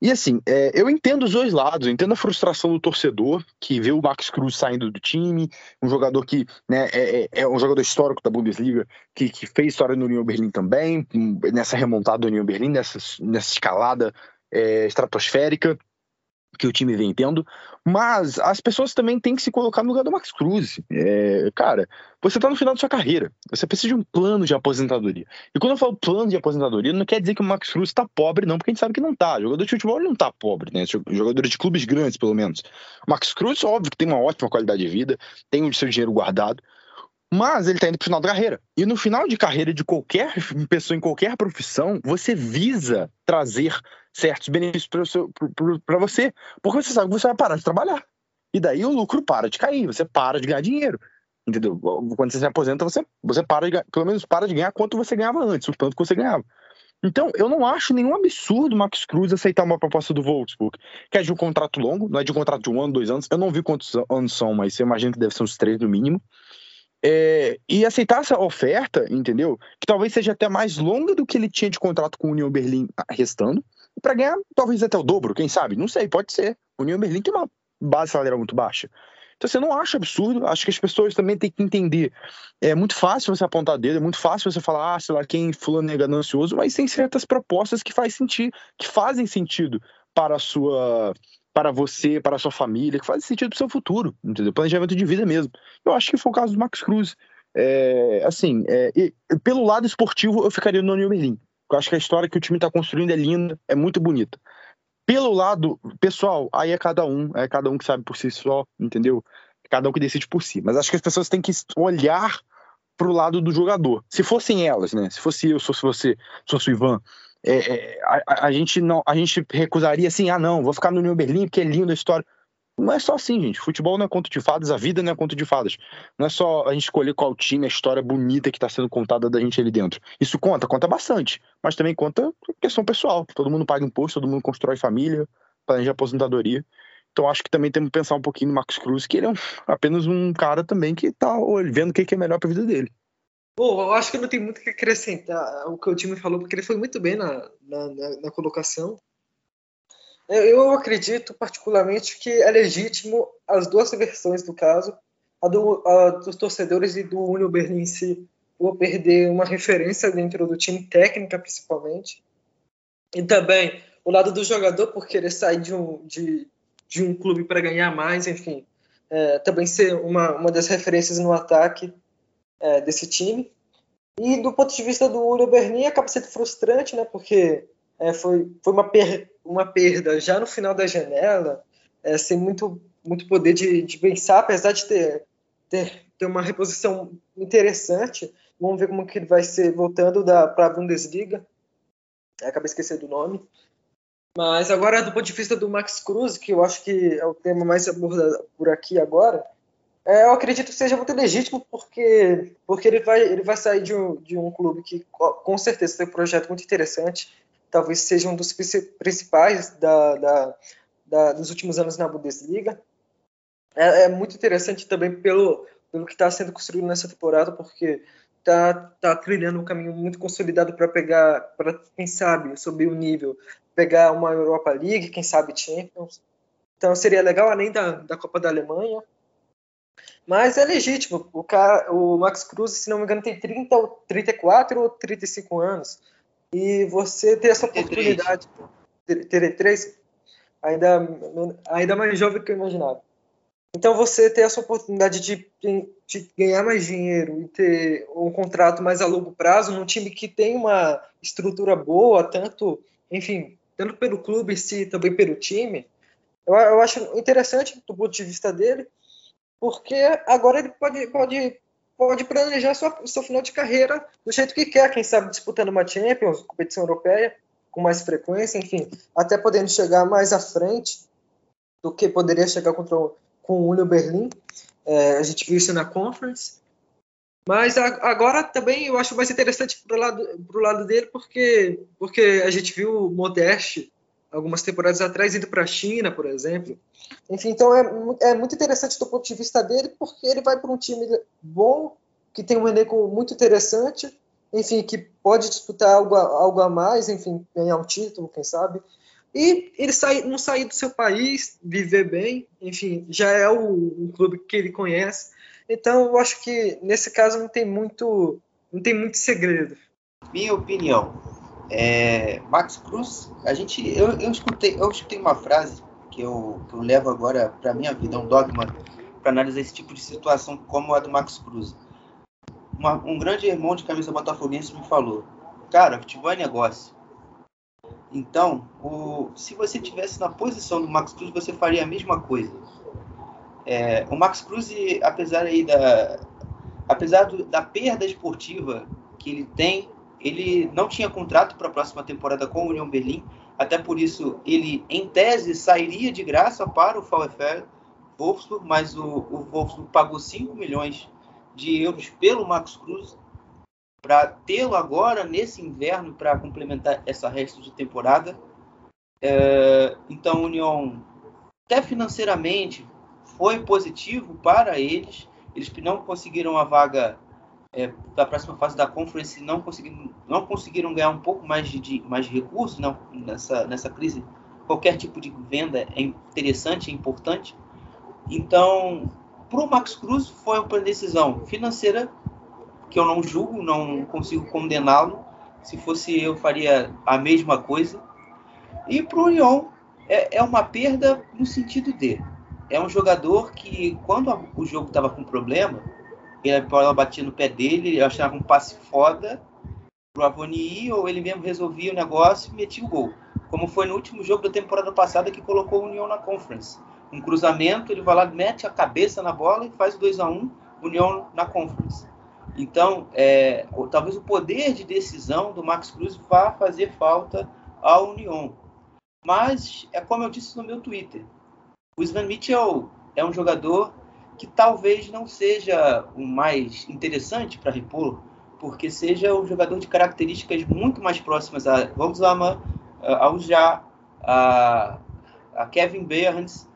E assim, é, eu entendo os dois lados, eu entendo a frustração do torcedor que vê o Max Cruz saindo do time, um jogador que né, é, é, é um jogador histórico da Bundesliga, que, que fez história no União Berlim também, nessa remontada do União Berlim, nessa, nessa escalada é, estratosférica que o time vem tendo, mas as pessoas também têm que se colocar no lugar do Max Cruz. É, cara, você tá no final da sua carreira, você precisa de um plano de aposentadoria. E quando eu falo plano de aposentadoria, não quer dizer que o Max Cruz tá pobre, não, porque a gente sabe que não tá. O jogador de futebol não tá pobre, né? Jogador de clubes grandes, pelo menos. O Max Cruz, óbvio que tem uma ótima qualidade de vida, tem o seu dinheiro guardado, mas ele está indo para o final da carreira. E no final de carreira de qualquer pessoa em qualquer profissão, você visa trazer certos benefícios para você, porque você sabe que você vai parar de trabalhar. E daí o lucro para de cair, você para de ganhar dinheiro. Entendeu? Quando você se aposenta, você, você para de pelo menos para de ganhar quanto você ganhava antes, o tanto que você ganhava. Então, eu não acho nenhum absurdo o Max Cruz aceitar uma proposta do Wolfsburg, que é de um contrato longo, não é de um contrato de um ano, dois anos. Eu não vi quantos anos são, mas eu imagino que deve ser uns três no mínimo. É, e aceitar essa oferta, entendeu? Que talvez seja até mais longa do que ele tinha de contrato com o União Berlim restando, para ganhar talvez até o dobro, quem sabe? Não sei, pode ser. O União Berlim tem uma base salarial muito baixa. Então, você assim, não acha absurdo, acho que as pessoas também têm que entender. É muito fácil você apontar dedo, é muito fácil você falar, ah, sei lá, quem fulano é ganancioso, mas tem certas propostas que faz sentido, que fazem sentido para a sua para você, para a sua família, que faz sentido para o seu futuro, entendeu? Planejamento de vida mesmo. Eu acho que foi o caso do Max Cruz. É, assim, é, e, pelo lado esportivo, eu ficaria no New Berlim. Eu acho que a história que o time está construindo é linda, é muito bonita. Pelo lado pessoal, aí é cada um, é cada um que sabe por si só, entendeu? É cada um que decide por si. Mas acho que as pessoas têm que olhar pro lado do jogador. Se fossem elas, né? Se fosse eu, se fosse você, se fosse o Ivan, é, é, a, a, gente não, a gente recusaria assim, ah não, vou ficar no New Berlim porque é lindo a história. Não é só assim, gente. Futebol não é conto de fadas, a vida não é conto de fadas. Não é só a gente escolher qual time, a história bonita que está sendo contada da gente ali dentro. Isso conta, conta bastante. Mas também conta questão pessoal. Todo mundo paga imposto, todo mundo constrói família, planeja aposentadoria. Então acho que também temos que pensar um pouquinho no Marcos Cruz, que ele é um, apenas um cara também que está vendo o que é melhor para a vida dele. Bom, eu acho que não tem muito o que acrescentar o que o time falou, porque ele foi muito bem na, na, na, na colocação. Eu acredito particularmente que é legítimo as duas versões do caso, a, do, a dos torcedores e do Union Berlin em si, por perder uma referência dentro do time, técnica principalmente, e também o lado do jogador por querer sair de um, de, de um clube para ganhar mais, enfim, é, também ser uma, uma das referências no ataque é, desse time. E do ponto de vista do Union Berlin, acaba sendo frustrante, né? Porque é, foi, foi uma, uma perda já no final da janela, é, sem muito, muito poder de, de pensar, apesar de ter, ter, ter uma reposição interessante. Vamos ver como que ele vai ser voltando para a Bundesliga. Acabei esquecendo do nome. Mas agora, do ponto de vista do Max Cruz, que eu acho que é o tema mais abordado por aqui agora, é, eu acredito que seja muito legítimo porque, porque ele, vai, ele vai sair de um, de um clube que com certeza tem um projeto muito interessante, talvez seja um dos principais da, da, da dos últimos anos na Bundesliga. É, é muito interessante também pelo, pelo que está sendo construído nessa temporada, porque está tá trilhando um caminho muito consolidado para pegar, para quem sabe, subir o nível, pegar uma Europa League, quem sabe Champions. Então seria legal, além da, da Copa da Alemanha, mas é legítimo. O, cara, o Max Cruz, se não me engano, tem 30, 34 ou 35 anos. E você ter essa oportunidade. Ter três? Ainda, ainda mais jovem que eu imaginava. Então você ter essa oportunidade de, de, ganhar mais dinheiro e ter um contrato mais a longo prazo num time que tem uma estrutura boa, tanto, enfim, tanto pelo clube em si, também pelo time, eu, eu acho interessante do ponto de vista dele porque agora ele pode, pode pode planejar sua, seu final de carreira do jeito que quer, quem sabe disputando uma Champions, competição europeia, com mais frequência, enfim, até podendo chegar mais à frente do que poderia chegar contra o, com o Union Berlim. É, a gente viu isso na Conference. Mas agora também eu acho mais interessante pro lado, pro lado dele, porque, porque a gente viu o Modeste algumas temporadas atrás indo para a China, por exemplo. Enfim, então é, é muito interessante do ponto de vista dele, porque ele vai para um time bom, que tem um elenco muito interessante, enfim, que pode disputar algo, algo a mais, enfim, ganhar um título, quem sabe. E ele sai, não sair do seu país, viver bem, enfim, já é o, um clube que ele conhece. Então, eu acho que nesse caso não tem muito, não tem muito segredo. Minha opinião, é, Max Cruz, a gente, eu, eu escutei, eu escutei uma frase que eu, que eu levo agora para minha vida, um dogma para analisar esse tipo de situação como a do Max Cruz. Uma, um grande irmão de camisa botafoguense me falou, cara, futebol é negócio. Então, o, se você tivesse na posição do Max Cruz, você faria a mesma coisa. É, o Max Cruz, apesar aí da, apesar do, da perda esportiva que ele tem, ele não tinha contrato para a próxima temporada com o União Berlim, até por isso ele, em tese, sairia de graça para o VfL Wolfsburg, mas o, o Wolfsburg pagou 5 milhões de euros pelo Max Cruz para tê-lo agora nesse inverno para complementar essa resto de temporada. É, então, a União, até financeiramente, foi positivo para eles. Eles não conseguiram a vaga é, da próxima fase da Conference, não conseguiram, não conseguiram ganhar um pouco mais de, de mais recursos não, nessa, nessa crise. Qualquer tipo de venda é interessante, é importante. Então, para o Max Cruz foi uma decisão financeira que eu não julgo, não consigo condená-lo. Se fosse eu, faria a mesma coisa. E para o Lyon é, é uma perda no sentido de é um jogador que, quando o jogo estava com problema, a bola batia no pé dele, ele achava um passe foda pro Avoni ou ele mesmo resolvia o negócio e metia o gol. Como foi no último jogo da temporada passada que colocou o União na Conference. Um cruzamento, ele vai lá, mete a cabeça na bola e faz o 2 a 1 União na Conference. Então, é, talvez o poder de decisão do Max Cruz vá fazer falta ao União. Mas, é como eu disse no meu Twitter, o Sven Mitchell é um jogador que talvez não seja o mais interessante para repor, porque seja um jogador de características muito mais próximas a Volkswagen, ao Já, a, a Kevin Burns,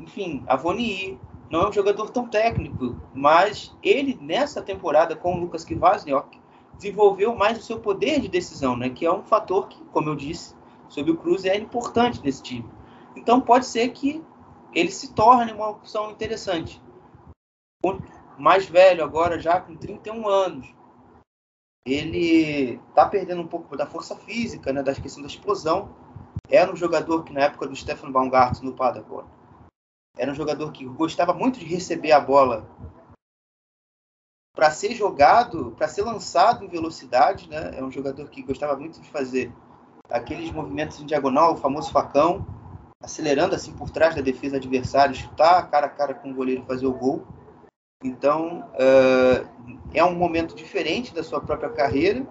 enfim, a Voni. Não é um jogador tão técnico, mas ele, nessa temporada com o Lucas Kvasniok, desenvolveu mais o seu poder de decisão, né? que é um fator que, como eu disse, sobre o Cruz é importante nesse time. Então pode ser que ele se torne uma opção interessante. Mais velho agora, já com 31 anos, ele está perdendo um pouco da força física, né, da questão da explosão. Era um jogador que na época do Stefan Baumgart no Paderborn, era um jogador que gostava muito de receber a bola para ser jogado, para ser lançado em velocidade, né? É um jogador que gostava muito de fazer aqueles movimentos em diagonal, o famoso facão acelerando assim por trás da defesa adversária, chutar cara a cara com o goleiro e fazer o gol. Então uh, é um momento diferente da sua própria carreira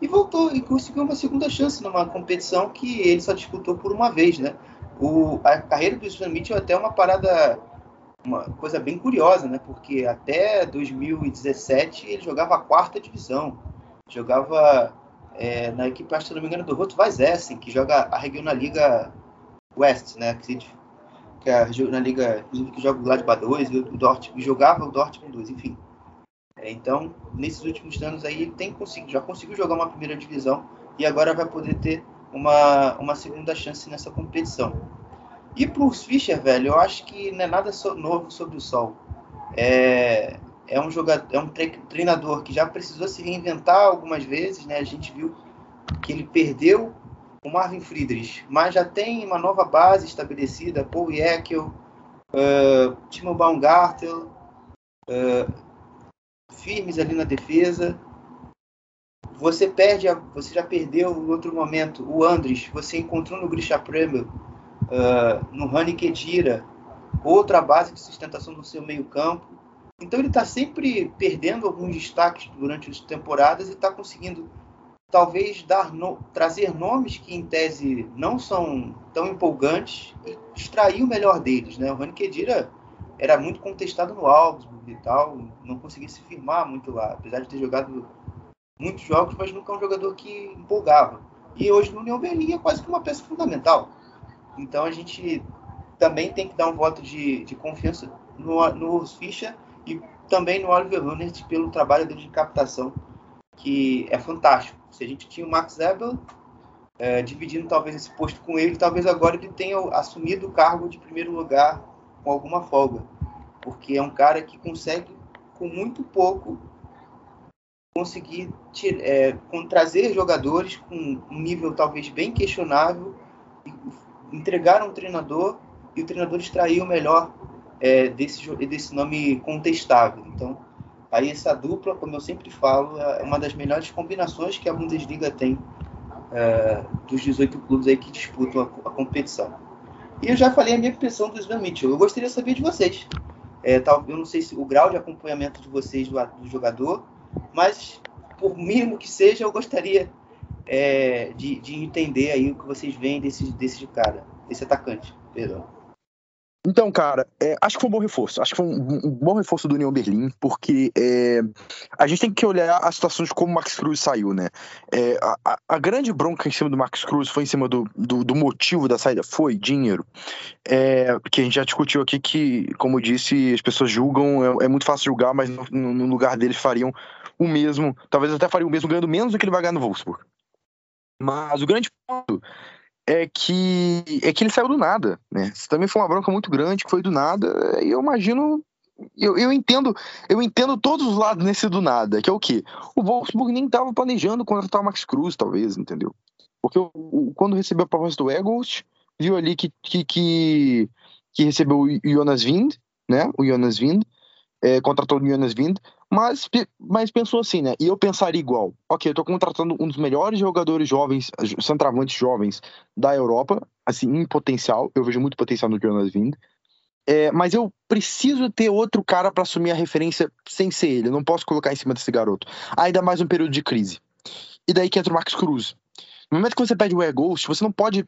e voltou e conseguiu uma segunda chance numa competição que ele só disputou por uma vez, né? O, a carreira do Stan é até uma parada, uma coisa bem curiosa, né? Porque até 2017 ele jogava a quarta divisão, jogava é, na equipe, acho, se não me engano, do Roto Essen, que joga a Regional Liga West, né? Que, que é na liga, que joga o Gladbach 2 e o Dortmund, jogava o Dortmund 2, enfim. É, então, nesses últimos anos aí, ele tem conseguido, já conseguiu jogar uma primeira divisão e agora vai poder ter uma, uma segunda chance nessa competição. E para os Fischer, velho, eu acho que não é nada so, novo sobre o sol. É, é um jogador, é um treinador que já precisou se reinventar algumas vezes, né? A gente viu que ele perdeu o Marvin Friedrich, mas já tem uma nova base estabelecida, Paul Jekyll, uh, Timo Baumgartel, uh, firmes ali na defesa. Você perde, a, você já perdeu em outro momento o Andres, você encontrou no Grisha Premier, uh, no Rani Kedira, outra base de sustentação do seu meio campo. Então ele está sempre perdendo alguns destaques durante as temporadas e está conseguindo talvez dar no, trazer nomes que em tese não são tão empolgantes e extrair o melhor deles, né? O Rani Kedira era muito contestado no Augsburg e tal, não conseguia se firmar muito lá, apesar de ter jogado muitos jogos, mas nunca é um jogador que empolgava. E hoje no União Berlim é quase que uma peça fundamental. Então a gente também tem que dar um voto de, de confiança no, no Fischer e também no Oliver Runnert pelo trabalho dele de captação, que é fantástico. Se a gente tinha o Max Ebel é, dividindo talvez esse posto com ele, talvez agora ele tenha assumido o cargo de primeiro lugar com alguma folga, porque é um cara que consegue, com muito pouco, conseguir é, com, trazer jogadores com um nível talvez bem questionável, entregar um treinador e o treinador extrair o melhor é, desse, desse nome contestável. Então, aí essa dupla, como eu sempre falo, é uma das melhores combinações que a Bundesliga tem é, dos 18 clubes aí que disputam a, a, competição. E eu já falei a minha impressão do Sven Mitchell. Eu gostaria de saber de vocês. É, tal, eu não sei se o grau de acompanhamento de vocês do, do jogador, mas por mínimo que seja, eu gostaria é, de, de, entender aí o que vocês veem desse, desse cara, desse atacante, perdão. Então, cara, é, acho que foi um bom reforço. Acho que foi um, um bom reforço do União Berlim, porque é, a gente tem que olhar a situação de como o Max Cruz saiu, né? É, a, a, grande bronca em cima do Max Cruz foi em cima do, do, do motivo da saída. Foi dinheiro. É, que a gente já discutiu aqui que, como disse, as pessoas julgam, é, é muito fácil julgar, mas no, no lugar deles fariam o mesmo, talvez até fariam o mesmo ganhando menos do que ele vai ganhar no Wolfsburg. Mas o grande ponto é que é que ele saiu do nada, né? Isso também foi uma bronca muito grande que foi do nada. E eu imagino, eu, eu entendo, eu entendo todos os lados nesse do nada, que é o quê? O Wolfsburg nem estava planejando contratar o Max Cruz, talvez, entendeu? Porque o, o, quando recebeu a proposta do Eagles, viu ali que, que, que, que recebeu o Jonas Wind, né? O Jonas Wind, é, contratou o Jonas Wind, mas, mas pensou assim, né? E eu pensaria igual. Ok, eu tô contratando um dos melhores jogadores jovens, centravantes jovens da Europa, assim, em potencial. Eu vejo muito potencial no Jonas Wind. É, mas eu preciso ter outro cara para assumir a referência sem ser ele. Eu não posso colocar em cima desse garoto. Ainda mais um período de crise. E daí que entra o Max Cruz. No momento que você pede o Air Ghost, você não pode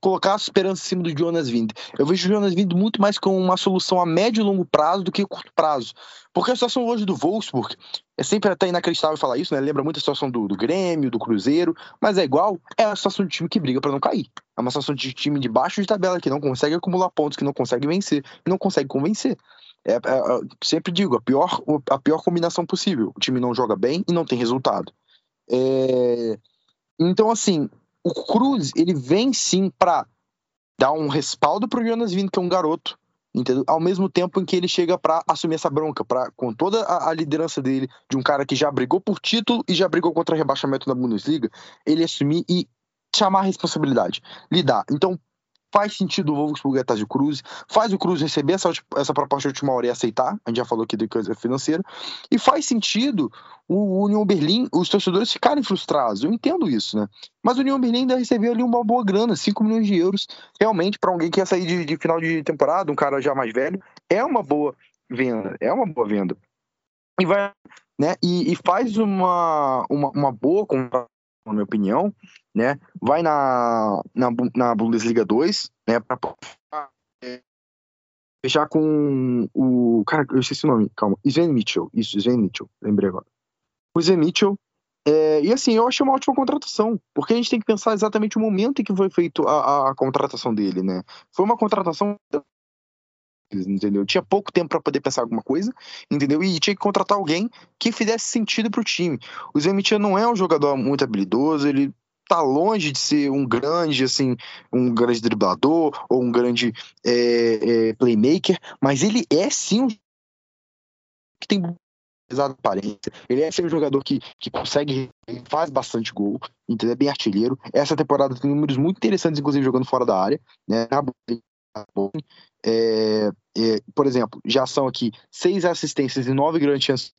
colocar a esperança em cima do Jonas Vind. Eu vejo o Jonas Vind muito mais como uma solução a médio e longo prazo do que a curto prazo. Porque a situação hoje do Wolfsburg é sempre até inacreditável falar isso, né? Lembra muito a situação do, do Grêmio, do Cruzeiro, mas é igual, é a situação de time que briga para não cair. É uma situação de time de baixo de tabela que não consegue acumular pontos, que não consegue vencer, que não consegue convencer. É, é, é, sempre digo, a pior, a pior combinação possível. O time não joga bem e não tem resultado. É, então, assim, o Cruz, ele vem sim para dar um respaldo pro Jonas Vindo, que é um garoto, entendeu? Ao mesmo tempo em que ele chega para assumir essa bronca, para com toda a, a, liderança dele, de um cara que já brigou por título e já brigou contra rebaixamento na Bundesliga, ele assumir e chamar a responsabilidade, lidar. Então, faz sentido o Wolfsburg atrás do Cruz, faz o Cruz receber essa, essa proposta de última hora e aceitar, a gente já falou aqui de coisa financeira, e faz sentido o União Berlim, os torcedores ficarem frustrados, eu entendo isso, né? Mas o União Berlim ainda recebeu ali uma boa grana, 5 milhões de euros, realmente, para alguém que ia sair de, de, final de temporada, um cara já mais velho, é uma boa venda, é uma boa venda. E vai, né, e, e faz uma, uma, uma boa na minha opinião, né? Vai na, na, na Bundesliga 2, né? Pra fechar com o. Cara, eu esqueci o nome, calma. Sven Mitchell. Isso, Sven Mitchell, lembrei agora. O Sven Mitchell. É, e assim, eu achei uma ótima contratação, porque a gente tem que pensar exatamente o momento em que foi feita a, a, contratação dele, né? Foi uma contratação entendeu? Tinha pouco tempo para poder pensar alguma coisa, entendeu? E tinha que contratar alguém que fizesse sentido para o time. O Mitchell não é um jogador muito habilidoso, ele tá longe de ser um grande, assim, um grande driblador ou um grande é, é, playmaker, mas ele é sim um que tem pesada aparência. Ele é um jogador que, que consegue, faz bastante gol, entendeu? É bem artilheiro. Essa temporada tem números muito interessantes, inclusive jogando fora da área, né? É, é, por exemplo, já são aqui seis assistências e nove grandes chances,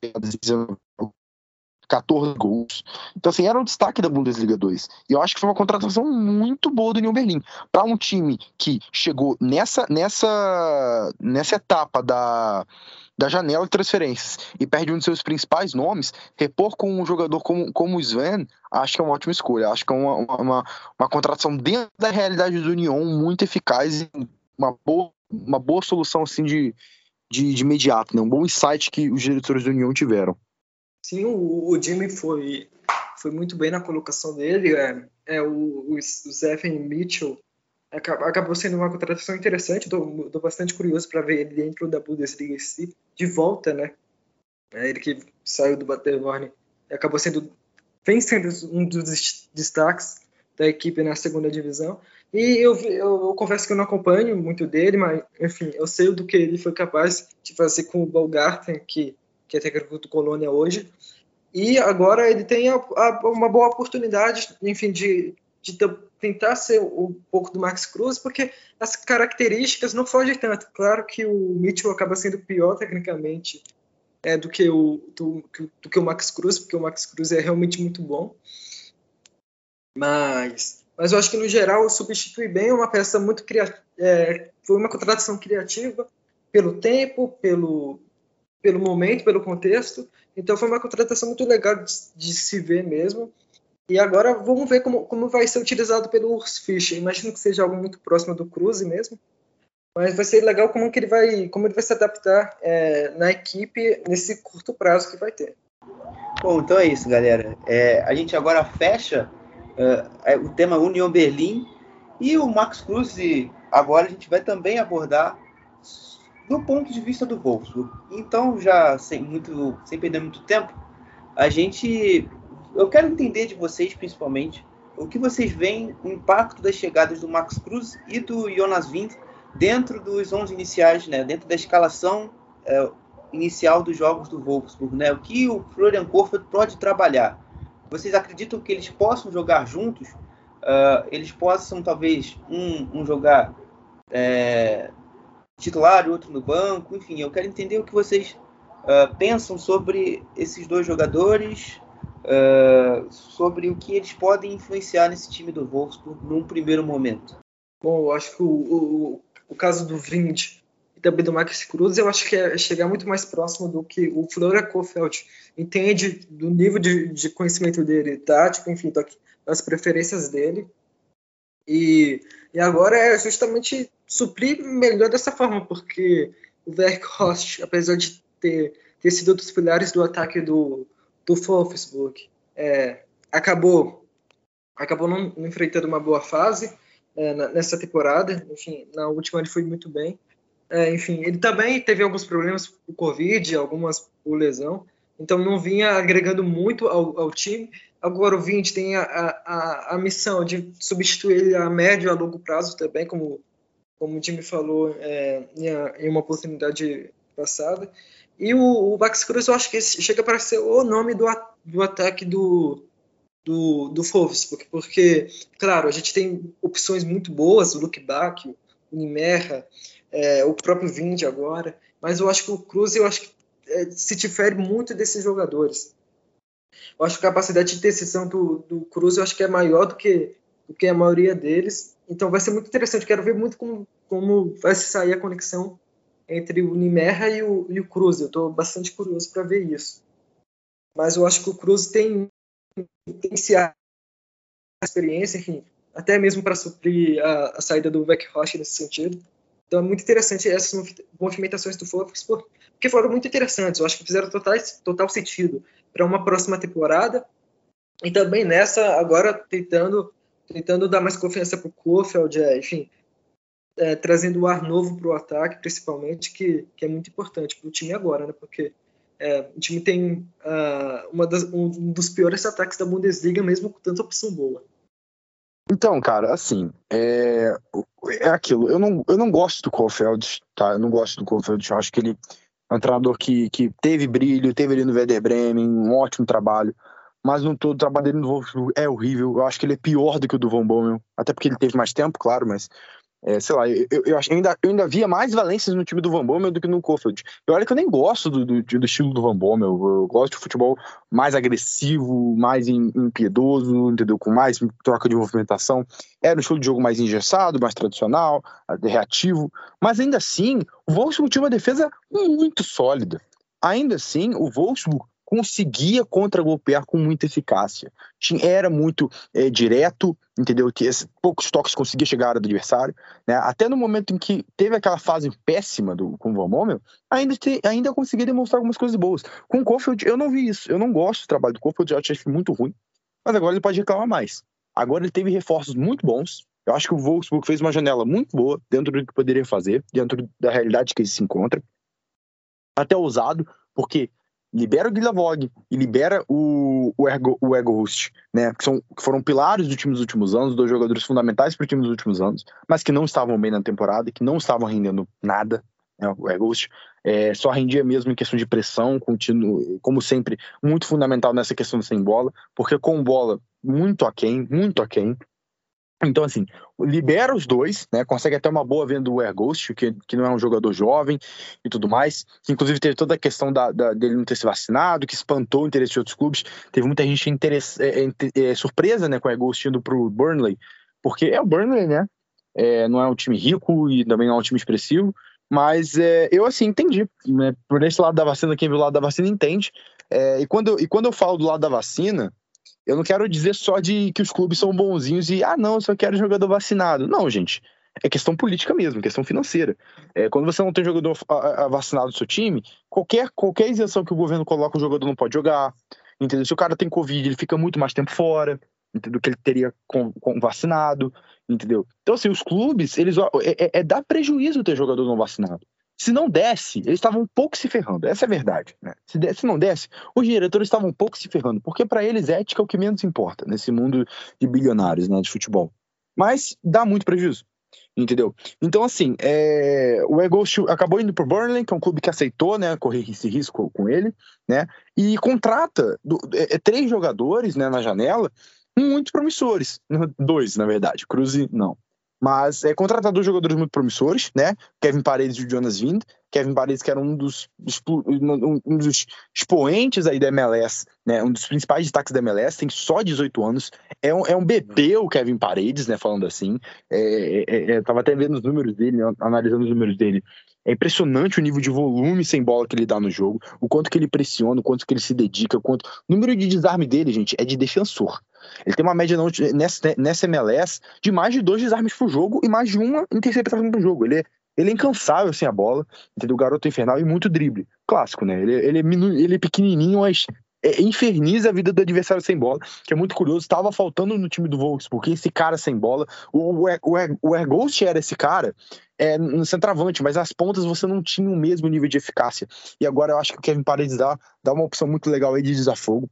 14 gols. Então, assim, era um destaque da Bundesliga 2. E eu acho que foi uma contratação muito boa do Union Berlim. Para um time que chegou nessa, nessa, nessa etapa da, da janela de transferências e perde um de seus principais nomes, repor com um jogador como, como o Sven, acho que é uma ótima escolha. Acho que é uma, uma, uma contratação dentro da realidade do União muito eficaz e uma boa, uma boa solução assim de, de, de imediato, né? um bom insight que os diretores do União tiveram. Sim, o, o Jimmy foi, foi muito bem na colocação dele. É, é o, o, o Mitchell acabou sendo uma contratação interessante. Estou bastante curioso para ver ele dentro da Bundesliga de volta, né? É ele que saiu do Baterborn acabou sendo vem sendo um dos destaques da equipe na segunda divisão. E eu, eu, eu, confesso que eu não acompanho muito dele, mas enfim, eu sei do que ele foi capaz de fazer com o Balgarten, que, que é técnico do Colônia hoje. E agora ele tem a, a, uma boa oportunidade, enfim, de, de tentar ser um pouco do Max Cruz, porque as características não fogem tanto. Claro que o Mitchell acaba sendo pior tecnicamente é, do, que o, do, do, que o Max Cruz, porque o Max Cruz é realmente muito bom. Mas, mas eu acho que no geral substitui bem uma peça muito criativa. É, foi uma contratação criativa pelo tempo, pelo, pelo momento, pelo contexto. Então foi uma contratação muito legal de, de se ver mesmo. E agora vamos ver como, como vai ser utilizado pelo Urs Fischer. Imagino que seja algo muito próximo do Cruze mesmo. Mas vai ser legal como que ele vai, como ele vai se adaptar é, na equipe nesse curto prazo que vai ter. Bom, então é isso, galera. É, a gente agora fecha uh, o tema União Berlim e o Max Cruz. Agora a gente vai também abordar do ponto de vista do Wolfsburg. Então, já sem, muito, sem perder muito tempo, a gente eu quero entender de vocês, principalmente, o que vocês veem o impacto das chegadas do Max Cruz e do Jonas Wind dentro dos 11 iniciais, né, dentro da escalação é, inicial dos jogos do Wolfsburg, né, o que o Florian Kohfeldt pode trabalhar. Vocês acreditam que eles possam jogar juntos? Uh, eles possam, talvez, um, um jogar é, titular e outro no banco? Enfim, eu quero entender o que vocês uh, pensam sobre esses dois jogadores uh, sobre o que eles podem influenciar nesse time do Wolfsburg num primeiro momento. Bom, eu acho que o, o, o caso do Vind e também do Max Cruz, eu acho que é chegar muito mais próximo do que o Flora Kofeld entende do nível de, de conhecimento dele, tático, enfim, das preferências dele. E, e agora é justamente suprir melhor dessa forma, porque o Verkhorst, apesar de ter, ter sido um dos pilares do ataque do, do Wolfsburg é, acabou acabou não, não, enfrentando uma boa fase é, nessa temporada. Enfim, na última ele foi muito bem. É, enfim, ele também teve alguns problemas com Covid, algumas por lesão, então não vinha agregando muito ao, ao time. Agora o Vint tem a, a, a, missão de substituir ele a médio e a longo prazo também, como, como o time falou é, em, uma oportunidade passada. E o, o Max Cruz, eu acho que chega para ser o nome do, do ataque do, do, do Wolfsburg, porque, claro, a gente tem opções muito boas, o Luke Bach, o Nimerra, é, o próprio Vind agora, mas eu acho que o Cruz, eu acho que é, se difere muito desses jogadores. Eu acho que a capacidade de decisão do, do Cruz, eu acho que é maior do que, do que a maioria deles, então vai ser muito interessante, quero ver muito como, como vai se sair a conexão entre o Nimerra e o, e o Cruz. Eu estou bastante curioso para ver isso. Mas eu acho que o Cruz tem potencial experiência, enfim, até mesmo para suprir a, a, saída do Rocha nesse sentido. Então é muito interessante essas movimentações do Wolfsburg, porque foram muito interessantes. Eu acho que fizeram total, total sentido para uma próxima temporada. E também nessa, agora tentando tentando dar mais confiança para o Kofeld, é, enfim, é, trazendo um ar novo para o ataque, principalmente, que, que é muito importante para o time agora, né? Porque é, o time tem uh, das, um dos piores ataques da Bundesliga, mesmo com tanta opção boa. Então, cara, assim, é, é aquilo. Eu não, eu não gosto do Kofeld, tá? Eu não gosto do Kofeld. Eu acho que ele é um treinador que, que teve brilho, teve ali no Werder Bremen, um ótimo trabalho. Mas no todo, o trabalho dele no Wolfsburg é horrível. Eu acho que ele é pior do que o do Von Bommel. Até porque ele teve mais tempo, claro, mas É, sei lá, eu, eu, ainda, eu ainda via mais valências no time do Van Bommel do que no Kofeld. E olha que eu nem gosto do, do, do estilo do Van Bommel. Eu gosto de futebol mais agressivo, mais impiedoso, entendeu? Com mais troca de movimentação. Era um estilo de jogo mais engessado, mais tradicional, reativo. Mas ainda assim, o Wolfsburg tinha uma defesa muito sólida. Ainda assim, o Wolfsburg conseguia contra-golpear com muita eficácia. Era muito é, direto, entendeu? Poucos toques conseguia chegar do adversário. Né? Até no momento em que teve aquela fase péssima do, com o Van Bommel, ainda, ainda conseguia demonstrar algumas coisas boas. Com o Kofeld, eu não vi isso. Eu não gosto do trabalho do Kofeld, eu achei muito ruim. Mas agora ele pode reclamar mais. Agora ele teve reforços muito bons. Eu acho que o Wolfsburg fez uma janela muito boa dentro do que poderia fazer, dentro da realidade que ele se encontra. Até ousado, porque libera o Guilherme e libera o, o, Ergo, o Ego Rust, né? Que, são, que foram pilares do time dos últimos anos, dois jogadores fundamentais para o time dos últimos anos, mas que não estavam bem na temporada, que não estavam rendendo nada. Né? O Ego Rust é, só rendia mesmo em questão de pressão, continuo, como sempre, muito fundamental nessa questão sem bola, porque com bola muito aquém, muito aquém. Então, assim, libera os dois, né? Consegue até uma boa venda do Air Ghost, que, que não é um jogador jovem e tudo mais. Inclusive, teve toda a questão da, da, dele não ter se vacinado, que espantou o interesse de outros clubes. Teve muita gente é, é, é, surpresa né, com o Air Ghost indo pro Burnley, porque é o Burnley, né? É, não é um time rico e também não é um time expressivo. Mas é, eu, assim, entendi. Né? Por esse lado da vacina, quem viu o lado da vacina entende. É, e, quando, e quando eu falo do lado da vacina eu não quero dizer só de que os clubes são bonzinhos e, ah, não, eu só quero jogador vacinado. Não, gente. É questão política mesmo, questão financeira. É, quando você não tem jogador vacinado no seu time, qualquer, qualquer isenção que o governo coloca, o jogador não pode jogar. Entendeu? Se o cara tem Covid, ele fica muito mais tempo fora, entendeu? Que ele teria com, com vacinado, entendeu? Então, assim, os clubes, eles é, é, é dar prejuízo ter jogador não vacinado. Se não desse, eles estavam um pouco se ferrando. Essa é a verdade. Né? Se, desse, se não desse, os diretores estavam um pouco se ferrando, porque para eles ética é o que menos importa nesse mundo de bilionários né, de futebol. Mas dá muito prejuízo. Entendeu? Então, assim, é... o Eagles acabou indo pro Burnley, que é um clube que aceitou, né, correr esse risco com ele, né, e contrata do, é, é três jogadores, né, na janela, muito promissores. Dois, na verdade. Cruze, não. Mas é contratado dois jogadores muito promissores, né? Kevin Paredes e o Jonas Wind. Kevin Paredes, que era um dos, um dos expoentes aí da MLS, né? Um dos principais destaques da MLS, tem só 18 anos. É um, é um bebê o Kevin Paredes, né? Falando assim. É, é, é, tava até vendo os números dele, analisando os números dele. É impressionante o nível de volume sem bola que ele dá no jogo, o quanto que ele pressiona, o quanto que ele se dedica, o quanto. O número de desarme dele, gente, é de defensor. Ele tem uma média nessa, nessa MLS de mais de dois desarmes por jogo e mais de uma interceptação por jogo. Ele é, ele é incansável sem a bola, entendeu? Garoto infernal e muito drible. Clássico, né? Ele, ele, é, ele é pequenininho, mas é, inferniza a vida do adversário sem bola, que é muito curioso. Estava faltando no time do porque esse cara sem bola, o, o, o, Erghost era esse cara é, no centroavante, mas as pontas você não tinha o mesmo nível de eficácia. E agora eu acho que o Kevin Paredes dá, dá uma opção muito legal aí de desafogo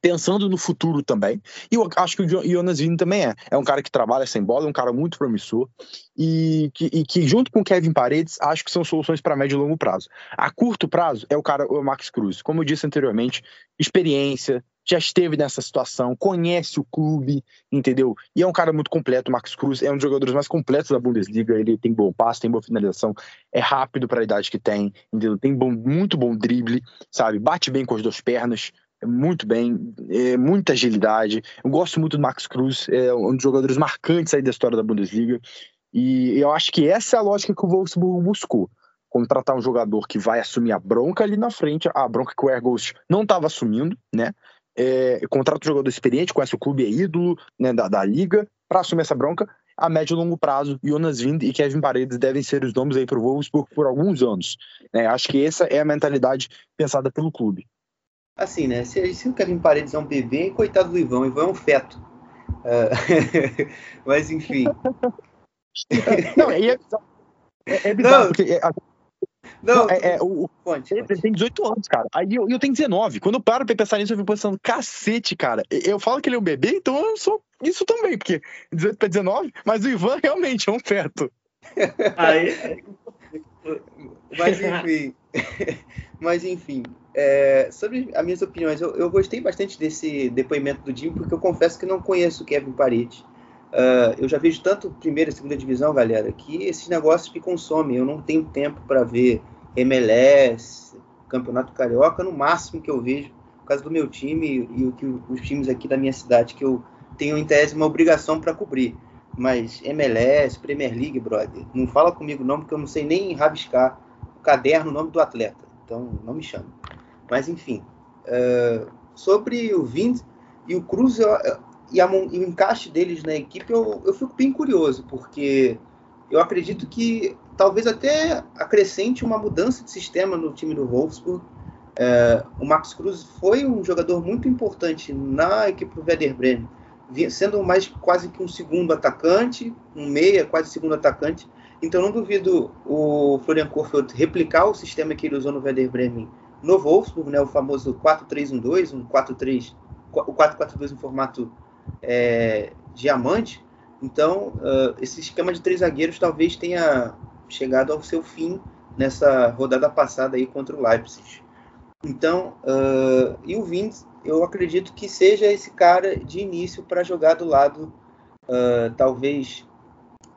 pensando no futuro também. E eu acho que o Jonas Vini também é. É um cara que trabalha sem bola, é um cara muito promissor. E que, e que junto com o Kevin Paredes, acho que são soluções para médio e longo prazo. A curto prazo é o cara, o Max Cruz. Como eu disse anteriormente, experiência, já esteve nessa situação, conhece o clube, entendeu? E é um cara muito completo. O Max Cruz é um dos jogadores mais completos da Bundesliga. Ele tem bom passe, tem boa finalização, é rápido para a idade que tem, entendeu? Tem bom, muito bom drible, sabe? Bate bem com as duas pernas muito bem, é, muita agilidade. Eu gosto muito do Max Cruz, é um dos jogadores marcantes aí da história da Bundesliga. E eu acho que essa é a lógica que o Wolfsburg buscou. Contratar um jogador que vai assumir a bronca ali na frente, a bronca que o Erghost não estava assumindo, né? É, contrata um jogador experiente, conhece o clube, é ídolo né, da, da liga, para assumir essa bronca. A médio e longo prazo, Jonas Wind e Kevin Paredes devem ser os nomes aí para o Wolfsburg por alguns anos. Né? Acho que essa é a mentalidade pensada pelo clube assim, né? Se, se o Kevin Paredes é um bebê, coitado do Ivan, o Ivan é um feto. Uh, mas enfim. não, é, é, é bizarro, não, porque. É, não, é, é, o, ponte, ele tem 18 anos, cara. Aí eu, eu tenho 19. Quando eu paro pra pensar nisso, eu fico pensando, cacete, cara. Eu falo que ele é um bebê, então eu sou isso também, porque 18 pra 19, mas o Ivan realmente é um feto. Aí. mas enfim. mas enfim. É, sobre as minhas opiniões, eu, eu, gostei bastante desse depoimento do Jim, porque eu confesso que não conheço o Kevin Paredes. Uh, eu já vejo tanto primeira e segunda divisão, galera, que esses negócios me consomem. Eu não tenho tempo para ver MLS, Campeonato Carioca, no máximo que eu vejo, por causa do meu time e, o que os times aqui da minha cidade que eu tenho em tese uma obrigação para cobrir. Mas MLS, Premier League, brother, não fala comigo não, porque eu não sei nem rabiscar o caderno, o nome do atleta. Então, não me chame. Mas, enfim. Uh, sobre o Vind e o Cruz eu, e, a, e, o encaixe deles na equipe, eu, eu fico bem curioso, porque eu acredito que talvez até acrescente uma mudança de sistema no time do Wolfsburg. É, o Max Cruz foi um jogador muito importante na equipe do Werder Bremen, sendo mais quase que um segundo atacante, um meia, quase segundo atacante. Então não duvido o Florian Kohfeldt replicar o sistema que ele usou no Werder Bremen no Wolfsburg, né, o famoso 4-3-1-2, um 4-3, o 4-4-2 em formato é, diamante. Então, uh, esse esquema de três zagueiros talvez tenha chegado ao seu fim nessa rodada passada aí contra o Leipzig. Então, uh, e o Vindes, eu acredito que seja esse cara de início para jogar do lado, uh, talvez,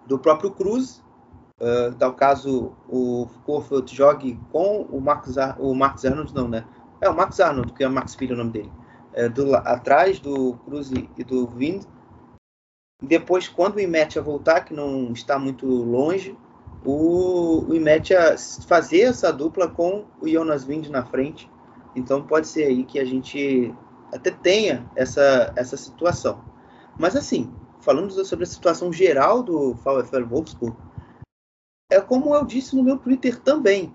do próprio Cruz. Uh, tal caso o Corfeld jogue com o Max, Ar o Max Arnold, não, né? É o Max Arnold, que é o Max Filho o nome dele. É, do, atrás do Cruz e do Vind. Depois, quando o Imetia voltar, que não está muito longe, o, o Imetia fazer essa dupla com o Jonas Vind na frente. Então pode ser aí que a gente até tenha essa, essa situação. Mas assim, falando sobre a situação geral do VfL Wolfsburg, é como eu disse no meu Twitter também.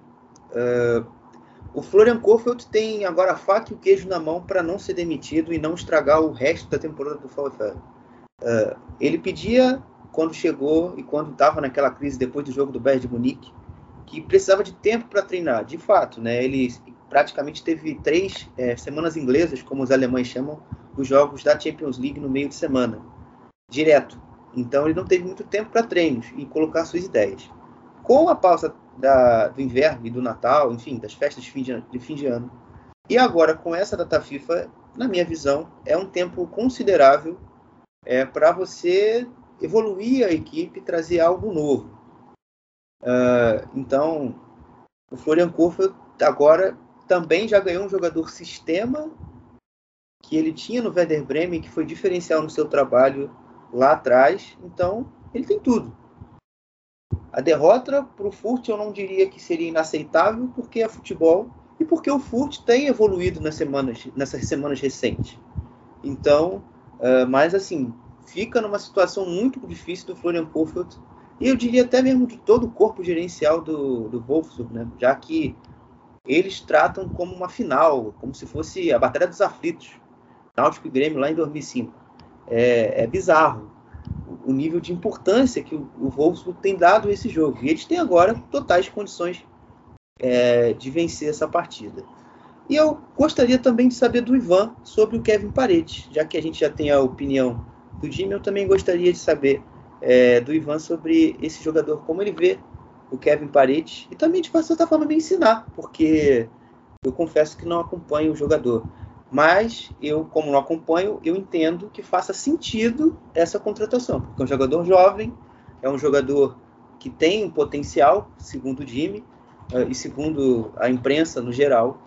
Uh, o Florian Kohfeldt tem agora a faca e o queijo na mão para não ser demitido e não estragar o resto da temporada do VfL. Uh, ele pedia, quando chegou e quando estava naquela crise depois do jogo do Bayern de Munique, que precisava de tempo para treinar. De fato, né, ele praticamente teve três é, semanas inglesas, como os alemães chamam, os jogos da Champions League no meio de semana, direto. Então ele não teve muito tempo para treinos e colocar suas ideias. Com a pausa da, do inverno e do Natal, enfim, das festas de fim de, de fim de ano, e agora com essa data FIFA, na minha visão, é um tempo considerável é, para você evoluir a equipe, trazer algo novo. Uh, então, o Florian Kohfeldt agora também já ganhou um jogador sistema que ele tinha no Werder Bremen, que foi diferencial no seu trabalho lá atrás. Então, ele tem tudo. A derrota para o Furt eu não diria que seria inaceitável, porque é futebol e porque o Furt tem evoluído nas semanas, nessas semanas recentes. Então, uh, mas assim, fica numa situação muito difícil do Florian Kohfeldt e eu diria até mesmo de todo o corpo gerencial do, do Wolfsburg, né? já que eles tratam como uma final, como se fosse a Batalha dos Aflitos, Náutico e Grêmio lá em 2005. É, é bizarro o nível de importância que o, o Wolfsburg tem dado a esse jogo. E eles têm agora totais condições é, de vencer essa partida. E eu gostaria também de saber do Ivan sobre o Kevin Paredes, já que a gente já tem a opinião do Jimmy, eu também gostaria de saber é, do Ivan sobre esse jogador, como ele vê o Kevin Paredes, e também de certa forma me ensinar, porque eu confesso que não acompanho o jogador. Mas eu, como não acompanho, eu entendo que faça sentido essa contratação, porque é um jogador jovem, é um jogador que tem um potencial, segundo o Jimmy, uh, e segundo a imprensa no geral.